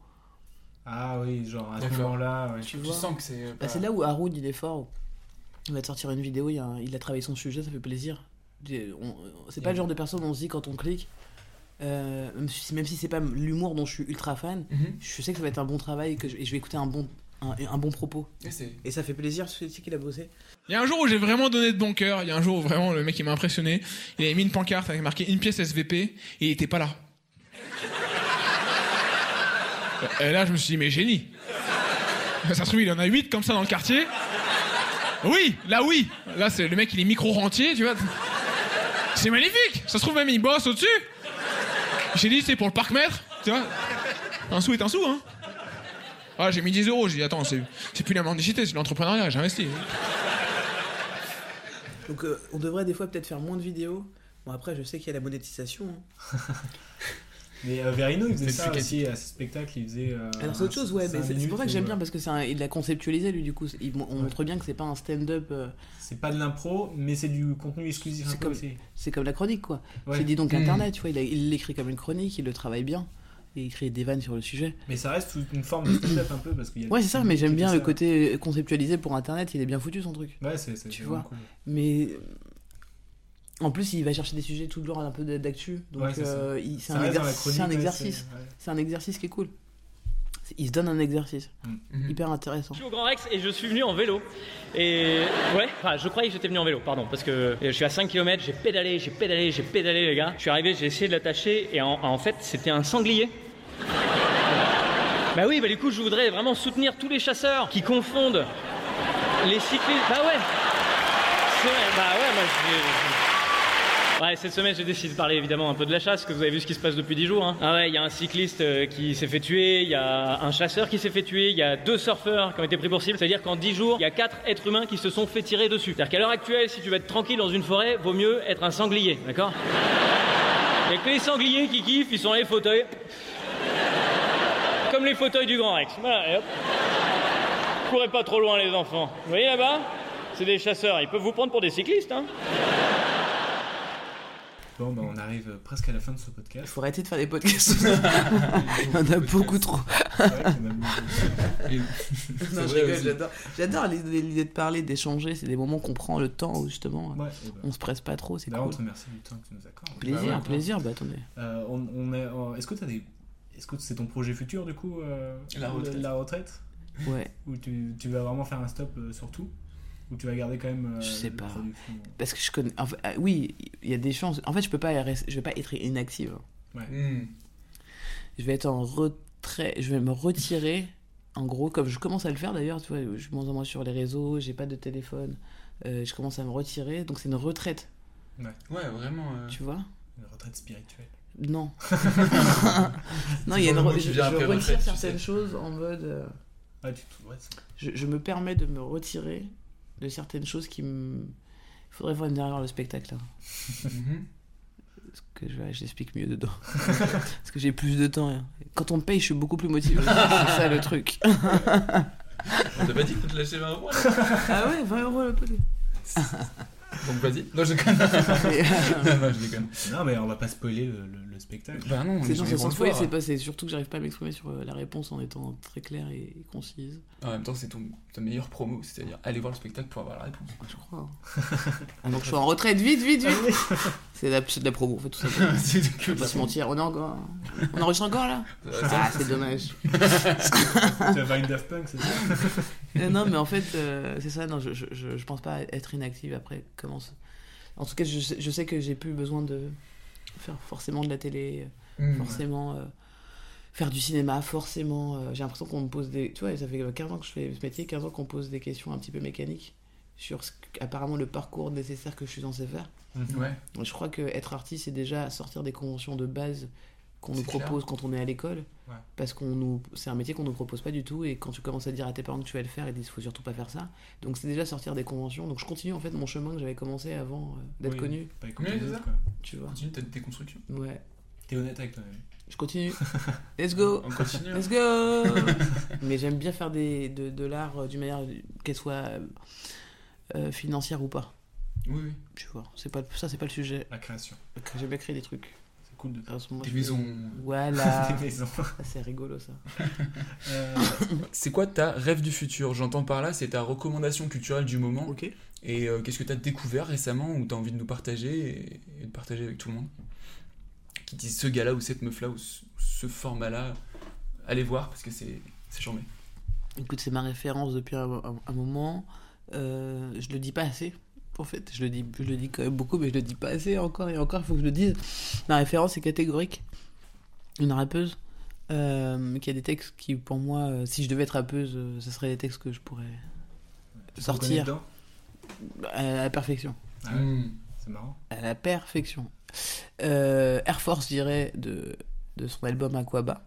Ah oui, genre à ce moment-là. Ouais. Tu Tu vois sens que c'est. Bah, c'est là où Haroud il est fort. Il va te sortir une vidéo, il, a il a travaillé son sujet, ça fait plaisir. C'est pas le genre de personne où on se dit quand on clique, euh, même si, même si c'est pas l'humour dont je suis ultra fan, Mhm. je sais que ça va être un bon travail et que je, et je vais écouter un bon, un, un bon propos. Et c'est- Et ça fait plaisir, tu sais qu'il a bossé. Il y a un jour où j'ai vraiment donné de bon cœur. Il y a un jour où vraiment le mec il m'a impressionné. Il avait mis une pancarte avec marqué une pièce SVP et il était pas là. Et là, je me suis dit, mais génie. Ça se trouve, il y en a 8 comme ça dans le quartier. Oui, là, oui. Là, c'est le mec, il est micro-rentier, tu vois. C'est magnifique. Ça se trouve, même, il bosse au-dessus. J'ai dit, c'est pour le parc-mètre, tu vois. Un sou est un sou, hein. Ah, j'ai mis 10 euros. J'ai dit, attends, c'est c'est plus la mendicité, c'est l'entrepreneuriat, j'ai investi. Donc euh, on devrait des fois peut-être faire moins de vidéos. Bon après je sais qu'il y a la monétisation. hein. Mais euh, Verino, il faisait C'est ça plus aussi à ses spectacles, il faisait. euh, Alors c'est autre chose, ouais, c'est pour ça que j'aime bien parce que c'est un- il l'a conceptualisé lui du coup. Il, on montre bien que c'est pas un stand-up. euh, C'est pas de l'impro, mais c'est du contenu exclusif. c'est comme, aussi. c'est comme la chronique quoi. Ouais. C'est dit donc Mm. internet, tu vois, il l'écrit comme une chronique, il le travaille bien. Et il crée des vannes sur le sujet. Mais ça reste une forme de stand-up un peu parce qu'il y a. Ouais, c'est ça, mais j'aime bien le côté conceptualisé pour internet, il est bien foutu son truc. Ouais, c'est c'est Tu vraiment vois. cool. Mais en plus, il va chercher des sujets tout le long un peu d'actu. Donc Ouais, c'est ça. euh, c'est un, exercice- un exercice. c'est- ouais. C'est un exercice qui est cool. C'est- Il se donne un exercice. Hyper intéressant. Je suis au Grand Rex et je suis venu en vélo. Et ouais, enfin, je croyais que j'étais venu en vélo, pardon, parce que je suis à 5 km, j'ai pédalé, j'ai pédalé, j'ai pédalé, les gars. Je suis arrivé, j'ai essayé de l'attacher et en, en fait, c'était un sanglier. Bah oui, bah du coup, je voudrais vraiment soutenir tous les chasseurs qui confondent les cyclistes. Bah ouais. C'est vrai, Bah ouais, moi je. Ouais, cette semaine j'ai décidé de parler évidemment un peu de la chasse, que vous avez vu ce qui se passe depuis 10 jours. hein. Ah ouais, il y a un cycliste euh, qui s'est fait tuer, il y a un chasseur qui s'est fait tuer, il y a deux surfeurs qui ont été pris pour cible. C'est-à-dire qu'en 10 jours, il y a 4 êtres humains qui se sont fait tirer dessus. C'est-à-dire qu'à l'heure actuelle, si tu veux être tranquille dans une forêt, vaut mieux être un sanglier, d'accord? Il que les sangliers qui kiffent, ils sont les fauteuils. Comme les fauteuils du Grand Rex. Voilà, et hop. Courez pas trop loin les enfants. Vous voyez là-bas? C'est des chasseurs, ils peuvent vous prendre pour des cyclistes, hein Bon, bah, on arrive presque à la fin de ce Il podcast. faut arrêter de faire des podcasts. On en a beaucoup trop. C'est vrai qu'il y en a beaucoup. non, C'est je vrai rigole, aussi. j'adore. J'adore l'idée l'idée de parler, d'échanger. C'est des moments qu'on prend le temps où justement Ouais, bah. on se presse pas trop. C'est D'ailleurs, cool. on te remercie du temps que tu nous accordes. Plaisir, Bah ouais, plaisir. Bah attendez. Euh, on, on est, euh, est-ce que tu des. Est-ce que c'est ton projet futur du coup euh, La retraite. La retraite? Ouais. Ou tu, tu vas vraiment faire un stop euh, sur tout? Ou tu vas garder quand même. euh, Je sais la pas. Parce que je connais. en fait, ah, oui, il y a des chances. En fait, je peux pas. Je vais pas être inactive. Ouais. Je vais être en retrait. Je vais me retirer. En gros, comme je commence à le faire d'ailleurs, tu vois, je suis moins en moins sur les réseaux, j'ai pas de téléphone, euh, je commence à me retirer, donc c'est une retraite, Ouais. Ouais, vraiment. euh, tu vois? Une retraite spirituelle. Non. non, il y a une re- je, je retire certaines sais. choses en mode. euh, Ah, tu te- ouais, je, je me permets de me retirer de certaines choses qui me. Il faudrait voir derrière le spectacle. Là. Mhm. Parce que je, je l'explique mieux dedans. Parce que j'ai plus de temps. hein. Quand on me paye, je suis beaucoup plus motivé. C'est ça le truc. On t'a pas dit qu'il faut te lâcher 20 euros ah ouais, 20 euros le pot. Donc vas-y. Non, je déconne. non, je déconne. Non, mais on va pas spoiler le, le- le spectacle. Bah non, C'est les gens non, ils c'est pas, surtout que j'arrive pas à m'exprimer sur euh, la réponse en étant très claire et, et concise. En même temps, c'est ton, ta meilleure promo, c'est-à-dire aller voir le spectacle pour avoir la réponse. Je crois. Ah, donc je suis en retraite, vite, vite, vite. c'est de la, c'est de la promo, en fait, tout simplement. C'est On que la se mentir, on est encore. On enregistre encore là Ah, c'est dommage. tu vas faire une Daft Punk, c'est ça Euh, non, mais en fait, euh, c'est ça, non, je, je, je, je pense pas être inactive après. Comment ça- En tout cas, je, sais- je sais que j'ai plus besoin de faire forcément de la télé, euh, Mm, forcément euh, faire du cinéma, forcément. euh, j'ai l'impression qu'on me pose des. Tu vois, ça fait 15 ans que je fais ce métier, 15 ans qu'on me pose des questions un petit peu mécaniques sur ce, apparemment le parcours nécessaire que je suis censé faire. Ouais. Donc, je crois que être artiste, c'est déjà sortir des conventions de base qu'on nous clair. propose quand on est à l'école. Ouais. Parce qu'on nous, c'est un métier qu'on nous propose pas du tout. Et quand tu commences à dire à tes parents que tu vas le faire, ils disent faut surtout pas faire ça. Donc c'est déjà sortir des conventions. Donc je continue en fait mon chemin que j'avais commencé avant euh, d'être Oui, connu. Pas les c'est autres, ça. quoi. Tu vois. Continue ta déconstruction. Ouais. T'es honnête avec toi-même. Je continue. Let's go. On continue. hein. Let's go. Mais j'aime bien faire des, de, de l'art euh, d'une manière qu'elle soit euh, financière ou pas. Oui, oui. Tu vois. C'est pas ça, c'est pas le sujet. La création. J'aime bien créer des trucs. Cool de moment, Des maisons. fais- Voilà. Des maisons. Ça, c'est rigolo ça. Euh, C'est quoi ta rêve du futur? J'entends par là, c'est ta recommandation culturelle du moment. Ok. Et euh, qu'est-ce que tu as découvert récemment ou tu as envie de nous partager et, et de partager avec tout le monde? Qui dit ce gars-là ou cette meuf-là ou ce, ce format-là, allez voir parce que c'est c'est charmé. Écoute, c'est ma référence depuis un, un- un moment. Euh, je le dis pas assez. En fait, je le dis, je le dis quand même beaucoup, mais je le dis pas assez encore et encore. Il faut que je le dise. Ma référence est catégorique. Une rappeuse Euh, qu'il y a des textes qui, pour moi, euh, si je devais être rappeuse, euh, ce seraient des textes que je pourrais Tu sortir à la perfection. Ah ouais, C'est marrant. À la perfection. Euh, Air Force, je dirais, de, de son album Aquaba.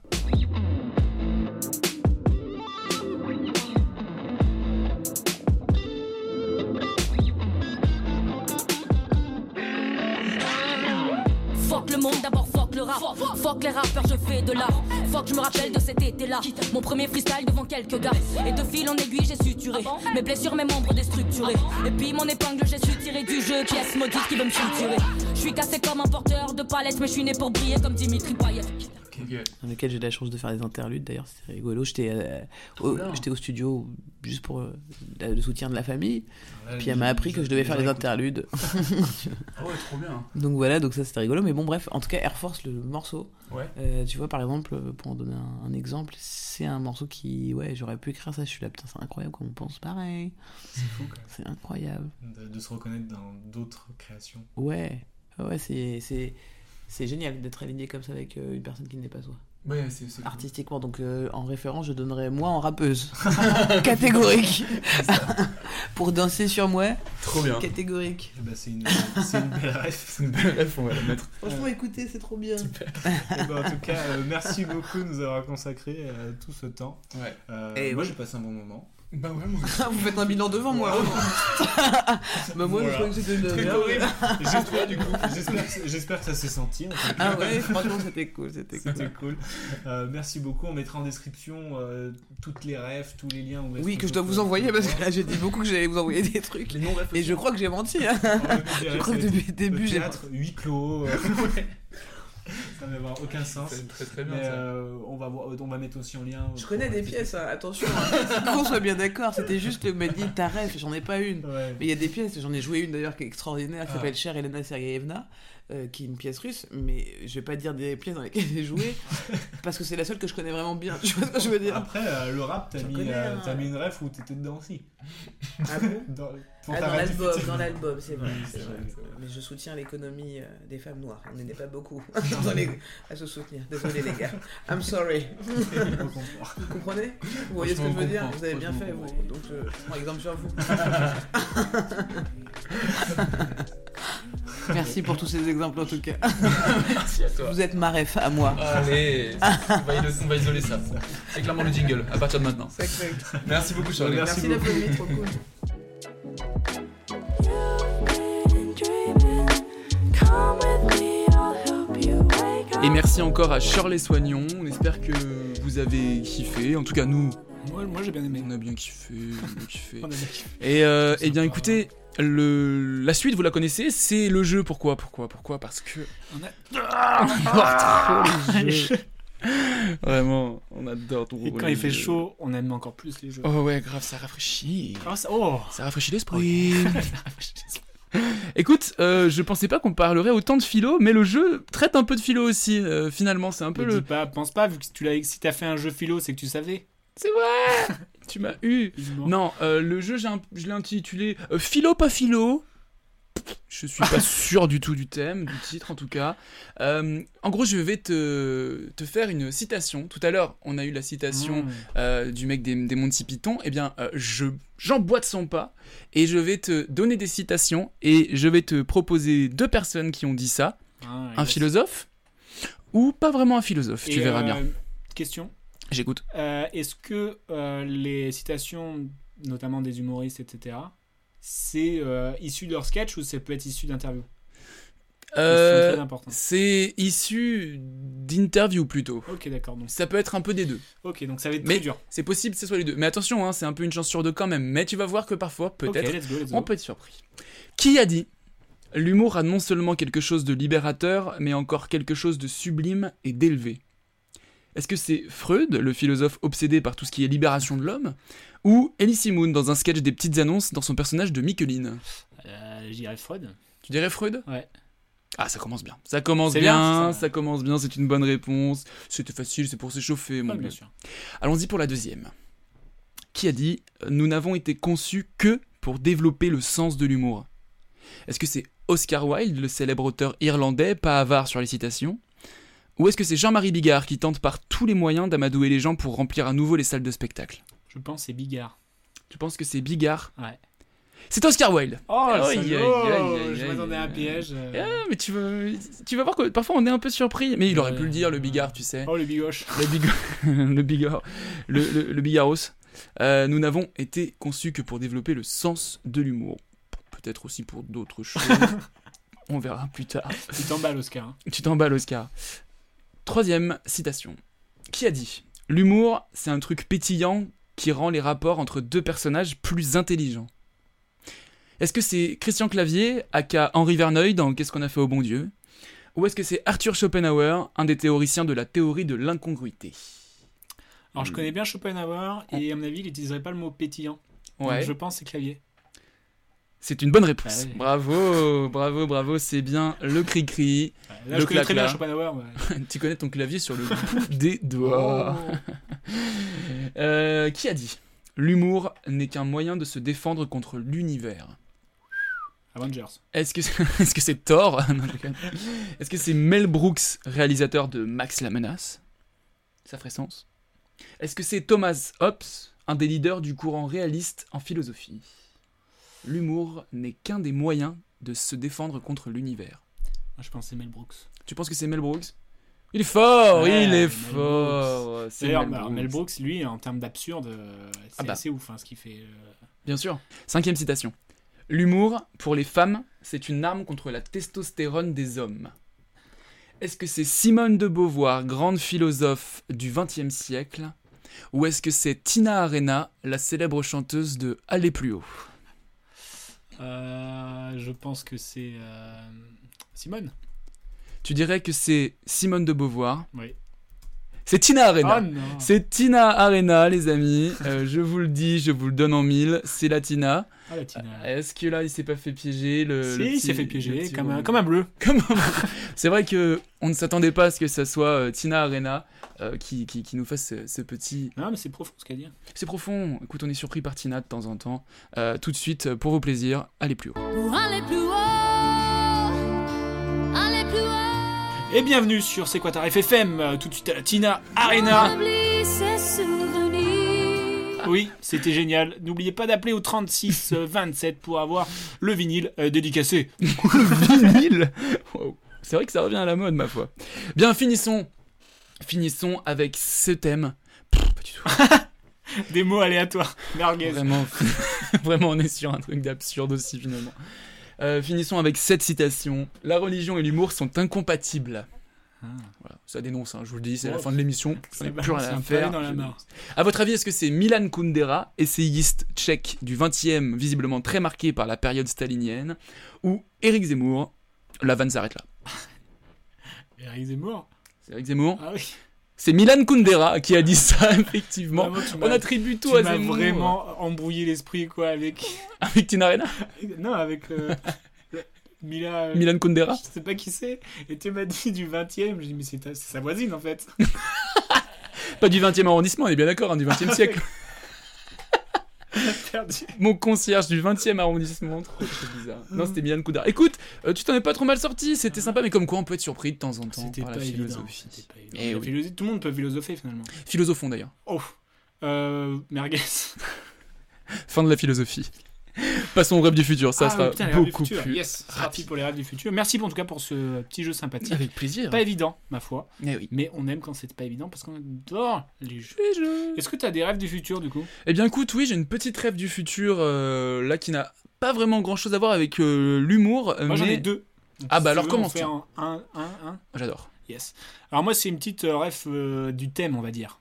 Fuck le rap. Fuck les rappeurs, je fais de l'art. Fuck, je me rappelle de cet été-là. Mon premier freestyle devant quelques gars. Et de fil en aiguille, j'ai suturé. Mes blessures, mes membres déstructurés. Et puis mon épingle, j'ai su tirer du jeu. Pièce maudite qui veut me suturer. Je suis cassé comme un porteur de palette, mais je suis né pour briller comme Dimitri Payet. Dans lequel j'ai la chance de faire des interludes. D'ailleurs, c'était rigolo. J'étais euh, au, j'étais au studio juste pour euh, le soutien de la famille. Ouais, Puis elle m'a appris que je devais faire les écoutent. interludes. Ah ouais, trop bien. Donc voilà, donc ça c'était rigolo. Mais bon, bref, en tout cas, Air Force, le morceau. Ouais. euh, tu vois, par exemple, pour en donner un, un exemple, c'est un morceau qui, ouais, j'aurais pu écrire ça. Je suis là, putain, c'est incroyable comme on pense pareil. C'est fou quand même. C'est incroyable. De, de se reconnaître dans d'autres créations. Ouais, ouais, c'est c'est c'est génial d'être aligné comme ça avec euh, une personne qui n'est pas soi. Ouais, cool. Artistiquement, donc euh, en référence, je donnerais moi en rappeuse. Catégorique. Pour danser sur moi. Trop bien. Catégorique. Eh ben, c'est une, c'est une belle ref. C'est une belle ref, on va la mettre. Franchement, écoutez, c'est trop bien. Eh ben, en tout cas, euh, merci beaucoup de nous avoir consacré euh, tout ce temps. Ouais. Euh, Et moi, oui. j'ai passé un bon moment. Bah ouais, moi Vous faites un bilan devant moi. bah moi, Voilà. je croyais que c'était une Très merde. horrible. J'espère, du coup, j'espère, que- j'espère que ça s'est senti. en. Ah ouais, franchement, c'était cool, c'était cool. C'était cool. Euh, merci beaucoup. On mettra en description euh, toutes les refs, tous les liens. où Oui, que je dois vous envoyer parce que là j'ai dit beaucoup que j'allais vous envoyer des trucs. Et je crois que j'ai menti. hein. Je crois que depuis le début j'ai. théâtre, huis clos. euh, ça va avoir aucun sens. C'est très, très bien, Mais, ça. euh, on, va voir, on va mettre aussi en lien. Je connais des pièces, hein, attention. hein. Qu'on soit bien d'accord, c'était juste le m'a dit ta ref, j'en ai pas une. Ouais. Mais il y a des pièces, j'en ai joué une d'ailleurs qui est extraordinaire, qui Ah. s'appelle Cher Elena Sergeyevna, euh, qui est une pièce russe, mais je vais pas dire des pièces dans lesquelles j'ai joué, parce que c'est la seule que je connais vraiment bien. Tu vois ce que je veux dire Après, euh, le rap, t'as mis, euh, un. t'as mis une ref où t'étais dedans aussi. Ah bon? Dans, Ah, dans l'album, dans l'album, c'est vrai. Oui, c'est c'est vrai. vrai. Mais je soutiens l'économie euh, des femmes noires. On est pas beaucoup dans les- à se soutenir. Désolé les gars. I'm sorry. vous comprenez? Vous voyez ce que je veux dire? Vous avez bien fait, vous. Donc je prends exemple sur vous. Merci pour tous ces exemples en tout cas. Merci à toi. Vous êtes ma ref à moi. Allez, on va, isoler, on va isoler ça. C'est clairement le jingle à partir de maintenant. Merci beaucoup, Charlie. Merci, Merci d'applaudir, trop cool. Et merci encore à Shirley Soignon. On espère que vous avez kiffé. En tout cas, nous. Moi, moi j'ai bien aimé. On a bien kiffé. On a kiffé. On a bien kiffé. Et euh, eh bien, écoutez, le, la suite, vous la connaissez, c'est le jeu. Pourquoi Pourquoi Pourquoi? Parce que. On a... Ah, on adore trop les jeux. Vraiment, on adore trop Et quand il fait jeux. chaud, on aime encore plus les jeux. Oh ouais, grave, ça rafraîchit. Oh, ça, oh. Ça rafraîchit l'esprit. Écoute, euh, je pensais pas qu'on parlerait autant de philo, mais le jeu traite un peu de philo aussi. euh, finalement, c'est un peu le. dis pas, pense pas, vu que tu l'as, si t'as fait un jeu philo, c'est que tu savais. C'est vrai Tu m'as eu Non, euh, le jeu, j'ai un- je l'ai intitulé euh, Philo pas philo. Je suis pas sûr du tout du thème, du titre en tout cas. Euh, en gros, je vais te, te faire une citation. Tout à l'heure, on a eu la citation euh, du mec des, des Monty Python. Eh bien, euh, je j'emboîte son pas et je vais te donner des citations et je vais te proposer deux personnes qui ont dit ça. Ah, un philosophe ou pas vraiment un philosophe. tu verras bien. Question? J'écoute. Euh, Est-ce que euh, les citations, notamment des humoristes, etc., c'est euh, issu de leur sketch ou ça peut être issu d'interviews? Euh, c'est issu d'interviews plutôt. Ok, d'accord. Donc, Ça peut être un peu des deux. ok, donc ça va être Mais très dur. c'est possible que ce soit les deux. Mais attention, hein, c'est un peu une chance sur deux quand même. Mais tu vas voir que parfois, peut-être, on peut être surpris. Qui a dit L'humour a non seulement quelque chose de libérateur, mais encore quelque chose de sublime et d'élevé? Est-ce que c'est Freud, le philosophe obsédé par tout ce qui est libération de l'homme, ou Ellie Moon dans un sketch des petites annonces dans son personnage de Micheline? Euh, je dirais Freud. Tu dirais Freud? Ouais. Ah, ça commence bien. Ça commence bien, bien, ça. ça. commence bien, c'est une bonne réponse. C'était facile, c'est pour s'échauffer, mon Ah, bien sûr. Allons-y pour la deuxième. Qui a dit Nous n'avons été conçus que pour développer le sens de l'humour? Est-ce que c'est Oscar Wilde, le célèbre auteur irlandais, pas avare sur les citations? Ou est-ce que c'est Jean-Marie Bigard qui tente par tous les moyens d'amadouer les gens pour remplir à nouveau les salles de spectacle Je pense que c'est Bigard. Tu penses que c'est Bigard Ouais. C'est Oscar Wilde. Oh, Aïe, aïe, aïe, je m'attendais à un piège. euh. Ah, mais tu vas, tu vas voir que parfois on est un peu surpris. Mais il aurait Ouais. pu le dire, le Bigard, tu sais. Oh, le bigoche. Le Bigard. le Bigard. Le, le, le Bigaros. Euh, nous n'avons été conçus que pour développer le sens de l'humour. Peut-être aussi pour d'autres choses. on verra plus tard. Tu t'emballes, Oscar. hein. Tu t'emballes, Oscar. Troisième citation. Qui a dit L'humour, c'est un truc pétillant qui rend les rapports entre deux personnages plus intelligents. Est-ce que c'est Christian Clavier, aka Henri Verneuil dans Qu'est-ce qu'on a fait au bon Dieu Ou est-ce que c'est Arthur Schopenhauer, un des théoriciens de la théorie de l'incongruité? Alors, je connais bien Schopenhauer et à mon avis, il n'utiliserait pas le mot pétillant. Donc, Ouais. je pense que c'est clavier. C'est une bonne réponse. Ah ouais. Bravo, bravo, bravo, c'est bien le cri-cri. Là, le je connais très bien clac-clac. Schopenhauer. ouais. tu connais ton clavier sur le bout des doigts. Euh, qui a dit L'humour n'est qu'un moyen de se défendre contre l'univers. Avengers. Est-ce que c'est est-ce que c'est Thor? Non, je déconne. Est-ce que c'est Mel Brooks, réalisateur de Max la menace? Ça ferait sens. Est-ce que c'est Thomas Hobbes, un des leaders du courant réaliste en philosophie? L'humour n'est qu'un des moyens de se défendre contre l'univers. Moi, je pense que c'est Mel Brooks. Tu penses que c'est Mel Brooks? Il est fort, Ouais, il est Mel fort. D'ailleurs, Mel Brooks. Mel Brooks, lui, en termes d'absurde, euh, c'est Ah bah. assez ouf hein, ce qu'il fait. euh. Bien sûr. Cinquième citation. L'humour, pour les femmes, c'est une arme contre la testostérone des hommes. Est-ce que c'est Simone de Beauvoir, grande philosophe du XXe siècle, ou est-ce que c'est Tina Arena, la célèbre chanteuse de Aller plus haut? Je pense que c'est euh, Simone. Tu dirais que c'est Simone de Beauvoir. Oui. C'est Tina Arena. Oh non. c'est Tina Arena, les amis. Euh, je vous le dis, je vous le donne en mille. C'est la Tina. Ah, la Tina. Euh, Est-ce que là, il s'est pas fait piéger le, Si, le il s'est fait piéger, comme un- comme un bleu. Comme un bleu. C'est vrai que on ne s'attendait pas à ce que ça soit euh, Tina Arena euh, qui, qui, qui nous fasse ce, ce petit. Non, mais c'est profond ce qu'elle dit. C'est profond. Écoute, on est surpris par Tina de temps en temps. Euh, tout de suite, pour vos plaisirs, allez plus haut. Pour aller plus haut, Et bienvenue sur C'est FM euh, Tout de suite à la Tina Arena. Oui, c'était génial. N'oubliez pas d'appeler au 36 euh, 27 pour avoir le vinyle euh, dédicacé. vinyle Wow. C'est vrai que ça revient à la mode, ma foi. Bien, finissons. Finissons avec ce thème. Pff, pas du tout. Des mots aléatoires. Merguez. Vraiment, vraiment, on est sur un truc d'absurde aussi, finalement. Euh, finissons avec cette citation. La religion et l'humour sont incompatibles. Voilà, ça dénonce, hein, je vous le dis, c'est la fin de l'émission. Ça On n'a plus rien à faire. dans la. À votre avis, est-ce que c'est Milan Kundera, essayiste tchèque du 20e, visiblement très marqué par la période stalinienne, ou Éric Zemmour? La vanne s'arrête là. Eric Zemmour? C'est Éric Zemmour? Ah oui. C'est Milan Kundera qui a dit ça, effectivement. Vraiment, On attribue tout tu à m'as Zemmour. vraiment embrouillé l'esprit, quoi, avec. Avec Tina Arena non, avec. euh, Mila. euh, Milan Kundera Je sais pas qui c'est. Et tu m'as dit du 20 e J'ai dit, mais c'est sa voisine en fait. Pas du 20e arrondissement, on est bien d'accord, hein, du 20e siècle. Perdu. Mon concierge du 20e arrondissement, trop, bizarre. Non, c'était Milan Kundera. Écoute, euh, tu t'en es pas trop mal sorti, c'était sympa, mais comme quoi on peut être surpris de temps en temps C'était par pas philosophie. Eh La oui. philosophie- Tout le monde peut philosopher finalement. Philosophon d'ailleurs. Oh. Euh. Merguez. Fin de la philosophie. Passons au rêve du futur, ça Ah, sera putain, beaucoup plus. Yes, c'est parti pour les rêves du futur. Merci en tout cas pour ce petit jeu sympathique. Avec plaisir. Pas évident, ma foi. Eh oui. Mais on aime quand c'est pas évident parce qu'on adore les jeux. Est-ce que tu as des rêves du futur du coup? Eh bien écoute, oui, j'ai une petite rêve du futur euh, là qui n'a pas vraiment grand chose à voir avec euh, l'humour. Moi j'en mais- ai deux. Donc, Ah si bah alors veux, comment on fait un, un, un, un J'adore. Yes. Alors moi c'est une petite euh, euh, du thème on va dire.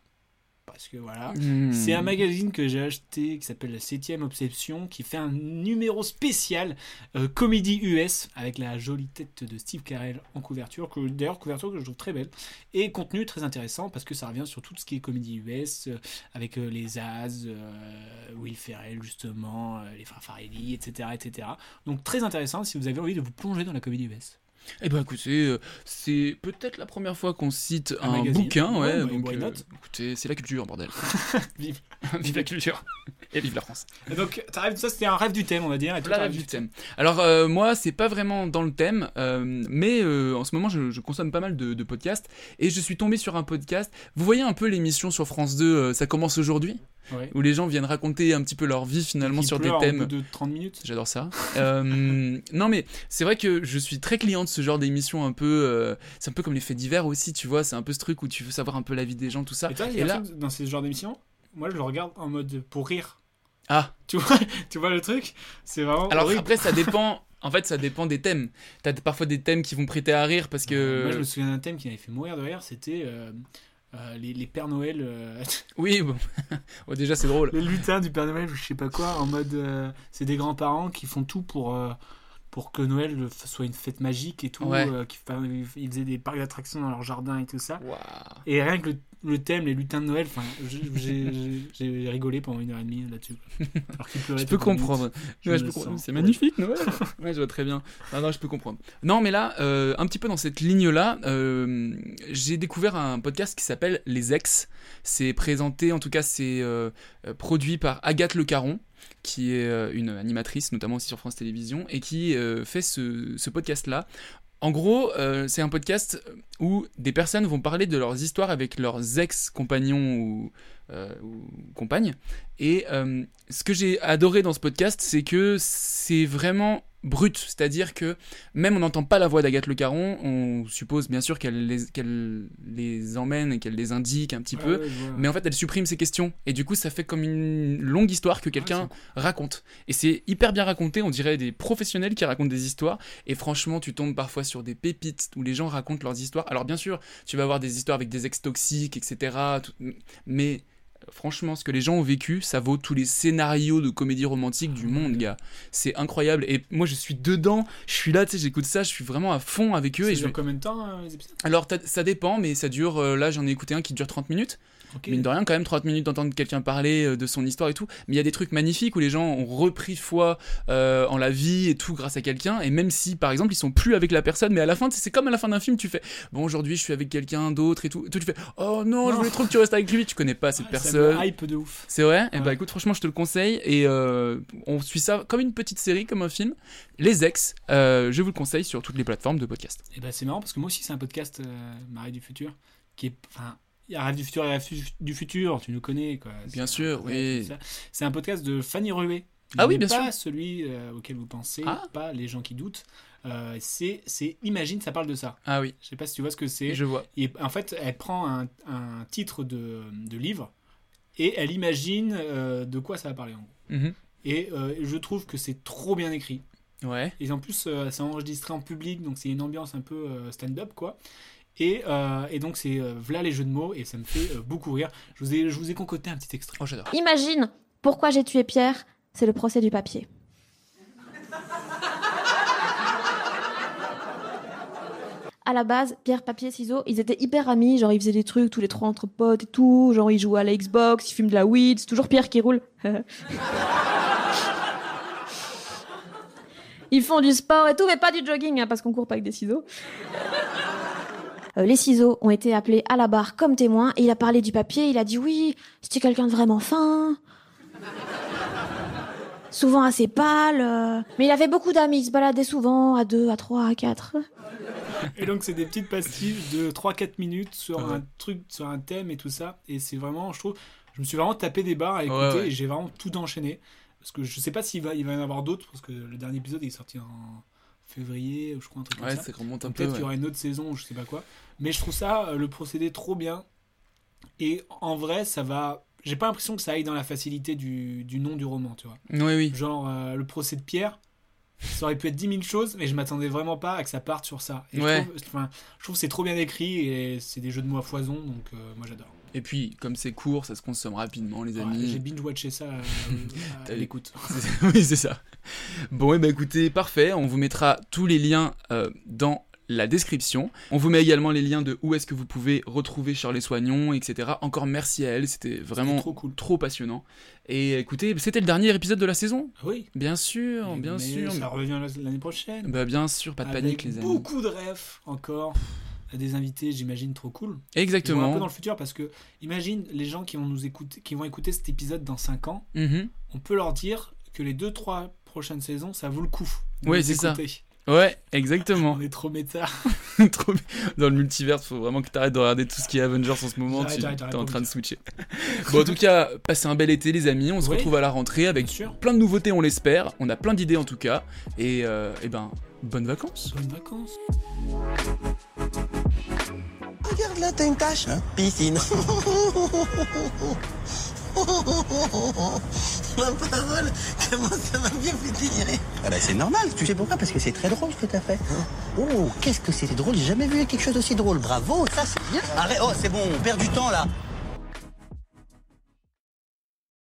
Parce que voilà. Hmm. C'est un magazine que j'ai acheté qui s'appelle La 7ème Obsession qui fait un numéro spécial euh, comédie US avec la jolie tête de Steve Carell en couverture. que- D'ailleurs couverture que je trouve très belle. Et contenu très intéressant parce que ça revient sur tout ce qui est comédie US euh, avec euh, les As, Will Ferrell justement, les frères etc., etc. Donc très intéressant si vous avez envie de vous plonger dans la comédie US. Eh ben écoutez, euh, c'est peut-être la première fois qu'on cite Un bouquin, ouais. Ouais, bah, donc, euh, écoutez, c'est la culture, bordel. Vive. vive la culture et vive la France. Et donc, ça, c'était un rêve du thème, on va dire. Et le rêve du thème. Alors, euh, moi, c'est pas vraiment dans le thème, euh, mais en ce moment, je, consomme pas mal de, podcasts et je suis tombé sur un podcast. Vous voyez un peu l'émission sur France 2, ça commence aujourd'hui? Où les gens viennent raconter un petit peu leur vie finalement sur des thèmes. de 30 minutes. J'adore ça. non mais c'est vrai que je suis très client de ce genre d'émission un peu. c'est un peu comme les faits divers aussi, tu vois. C'est un peu ce truc où tu veux savoir un peu la vie des gens, tout ça. Et, toi, et là, dans ce genre d'émission, moi je le regarde en mode pour rire. Ah. Tu vois, tu vois le truc? C'est vraiment. Alors après, ça dépend. En fait, ça dépend des thèmes. T'as parfois des thèmes qui vont prêter à rire parce que. Moi, je me souviens d'un thème qui m'avait fait mourir de rire. C'était euh, euh, les, les, Pères Noël. Euh, oui, bon. déjà, c'est drôle. Les lutins du Père Noël, je sais pas quoi, en mode. c'est des grands-parents qui font tout pour pour que Noël soit une fête magique et tout. Ouais. ils faisaient des parcs d'attractions dans leur jardin et tout ça. Et rien que le, le thème, les lutins de Noël, j'ai rigolé pendant une heure et demie là-dessus. je peux comprendre. C'est magnifique, Noël. ouais, je vois très bien. Non, non, je peux comprendre. Non, mais là, euh, un petit peu dans cette ligne-là, euh, j'ai découvert un podcast qui s'appelle Les Ex. C'est présenté, en tout cas, c'est euh, produit par Agathe Le Caron qui est une animatrice, notamment aussi sur France Télévisions, et qui fait ce, podcast-là en gros, euh, c'est un podcast où des personnes vont parler de leurs histoires avec leurs ex-compagnons ou, euh, compagnes. Et euh, ce que j'ai adoré dans ce podcast, c'est que c'est vraiment brute, c'est-à-dire que même on n'entend pas la voix d'Agathe Le Caron, on suppose bien sûr qu'elle les, qu'elle les emmène et qu'elle les indique un petit peu, mais en fait elle supprime ses questions, et du coup ça fait comme une longue histoire que quelqu'un raconte. Et c'est hyper bien raconté, on dirait des professionnels qui racontent des histoires, et franchement tu tombes parfois sur des pépites où les gens racontent leurs histoires. Alors bien sûr, tu vas avoir des histoires avec des ex toxiques, etc. mais franchement, ce que les gens ont vécu, ça vaut tous les scénarios de comédie romantique du monde, gars. C'est incroyable. Et moi, je suis dedans, je suis là, tu sais, j'écoute ça, je suis vraiment à fond avec eux. Ça et dure je... combien de temps, euh, les épisodes? Alors, ça dépend, mais ça dure, euh, là, j'en ai écouté un qui dure 30 minutes. Mine de rien, quand même, 30 minutes d'entendre quelqu'un parler euh, de son histoire et tout. Mais il y a des trucs magnifiques où les gens ont repris foi euh, en la vie et tout grâce à quelqu'un. Et même si, par exemple, ils sont plus avec la personne, mais à la fin, c'est comme à la fin d'un film, tu fais Bon, aujourd'hui, je suis avec quelqu'un d'autre et tout. Et tout, tu fais Oh non, je voulais trop que tu restes avec lui. Tu connais pas cette personne. Ça hype de ouf. C'est vrai? Et eh bah écoute, franchement, je te le conseille. Et euh, on suit ça comme une petite série, comme un film. Les ex, je vous le conseille sur toutes les plateformes de podcast. Et bah c'est marrant parce que moi aussi, c'est un podcast Marie du futur qui est. Enfin, il y a Rêve du futur et Rêve du futur, tu nous connais. Quoi. Bien sûr, oui. C'est un podcast de Fanny Rué. Ah oui, bien pas sûr. celui euh, auquel vous pensez, ah. pas les gens qui doutent. Euh, c'est, Imagine, ça parle de ça. Ah oui. Je sais pas si tu vois ce que c'est. Je vois. Et en fait, elle prend un, un titre de, de, livre et elle imagine euh, de quoi ça va parler en gros. Mhm. Et je trouve que c'est trop bien écrit. Ouais. Et en plus, c'est enregistré en public, donc c'est une ambiance un peu stand-up, quoi. Et, euh, et, donc c'est euh, voilà les jeux de mots et ça me fait euh, beaucoup rire. Je vous ai, je vous ai concocté un petit extrait. Oh, j'adore. Imagine pourquoi j'ai tué Pierre, c'est le procès du papier. à la base, pierre, papier, ciseaux, ils étaient hyper amis, genre ils faisaient des trucs tous les trois entre potes et tout, genre ils jouaient à la Xbox, ils fument de la weed, c'est toujours Pierre qui roule. ils font du sport et tout, mais pas du jogging, hein, parce qu'on court pas avec des ciseaux. Euh, les ciseaux ont été appelés à la barre comme témoins et il a parlé du papier. Il a dit oui, c'était quelqu'un de vraiment fin. souvent assez pâle. Euh, mais il avait beaucoup d'amis, il se baladait souvent à deux, à trois, à quatre. Et donc c'est des petites pastilles de 3-4 minutes sur un truc, sur un thème et tout ça. Et c'est vraiment, je trouve, je me suis vraiment tapé des barres à écouter et j'ai vraiment tout enchaîné. Parce que je sais pas s'il va, il va y en avoir d'autres, parce que le dernier épisode est sorti en février, je crois, un truc comme ça. remonte un peu. Peut-être qu'il y aura une autre saison je sais pas quoi. Mais je trouve ça, euh, le procédé trop bien. Et en vrai, ça va. J'ai pas l'impression que ça aille dans la facilité du, du nom du roman, tu vois. Oui, oui. Genre, euh, le procès de Pierre, ça aurait pu être 10 000 choses, mais je m'attendais vraiment pas à que ça parte sur ça. Et ouais. je, trouve, je trouve que c'est trop bien écrit et c'est des jeux de mots à foison, donc euh, moi j'adore. Et puis, comme c'est court, ça se consomme rapidement, les amis. J'ai binge-watché ça à, l'écoute. oui, c'est ça. Bon, et eh ben écoutez, parfait. On vous mettra tous les liens dans la description. On vous met également les liens de où est-ce que vous pouvez retrouver Charles Soignon, etc. Encore merci à elle, c'était vraiment trop, cool. trop passionnant. Et écoutez, c'était le dernier épisode de la saison Oui. Bien sûr, bien sûr. Ça revient l'année prochaine. Bah bien sûr, pas de panique les amis. Beaucoup de rêves encore. Des invités, j'imagine, trop cool. Exactement. Un peu dans le futur parce que imagine les gens qui vont nous écouter, qui vont écouter cet épisode dans 5 ans. Mhm. On peut leur dire que les 2-3 prochaines saisons, ça vaut le coup. les c'est ça. Ouais, exactement. On est trop méta. Trop- Dans le multivers, faut vraiment que tu arrêtes de regarder tout ce qui est Avengers en ce moment. Tu es en train de switcher. bon, en tout cas, passez un bel été, les amis. On se Oui. retrouve à la rentrée avec plein de nouveautés, on l'espère. On a plein d'idées en tout cas. Et, euh, eh ben, bonnes vacances. Bonnes vacances. Regarde là, t'as une tache. Piscine. Ma parole, comment ça m'a bien fait délirer. Ah bah c'est normal, tu sais pourquoi? Parce que c'est très drôle ce que t'as fait. Oh, qu'est-ce que c'était drôle, j'ai jamais vu quelque chose d'aussi drôle. Bravo, ça c'est bien. Arrête, oh c'est bon, on perd du temps là.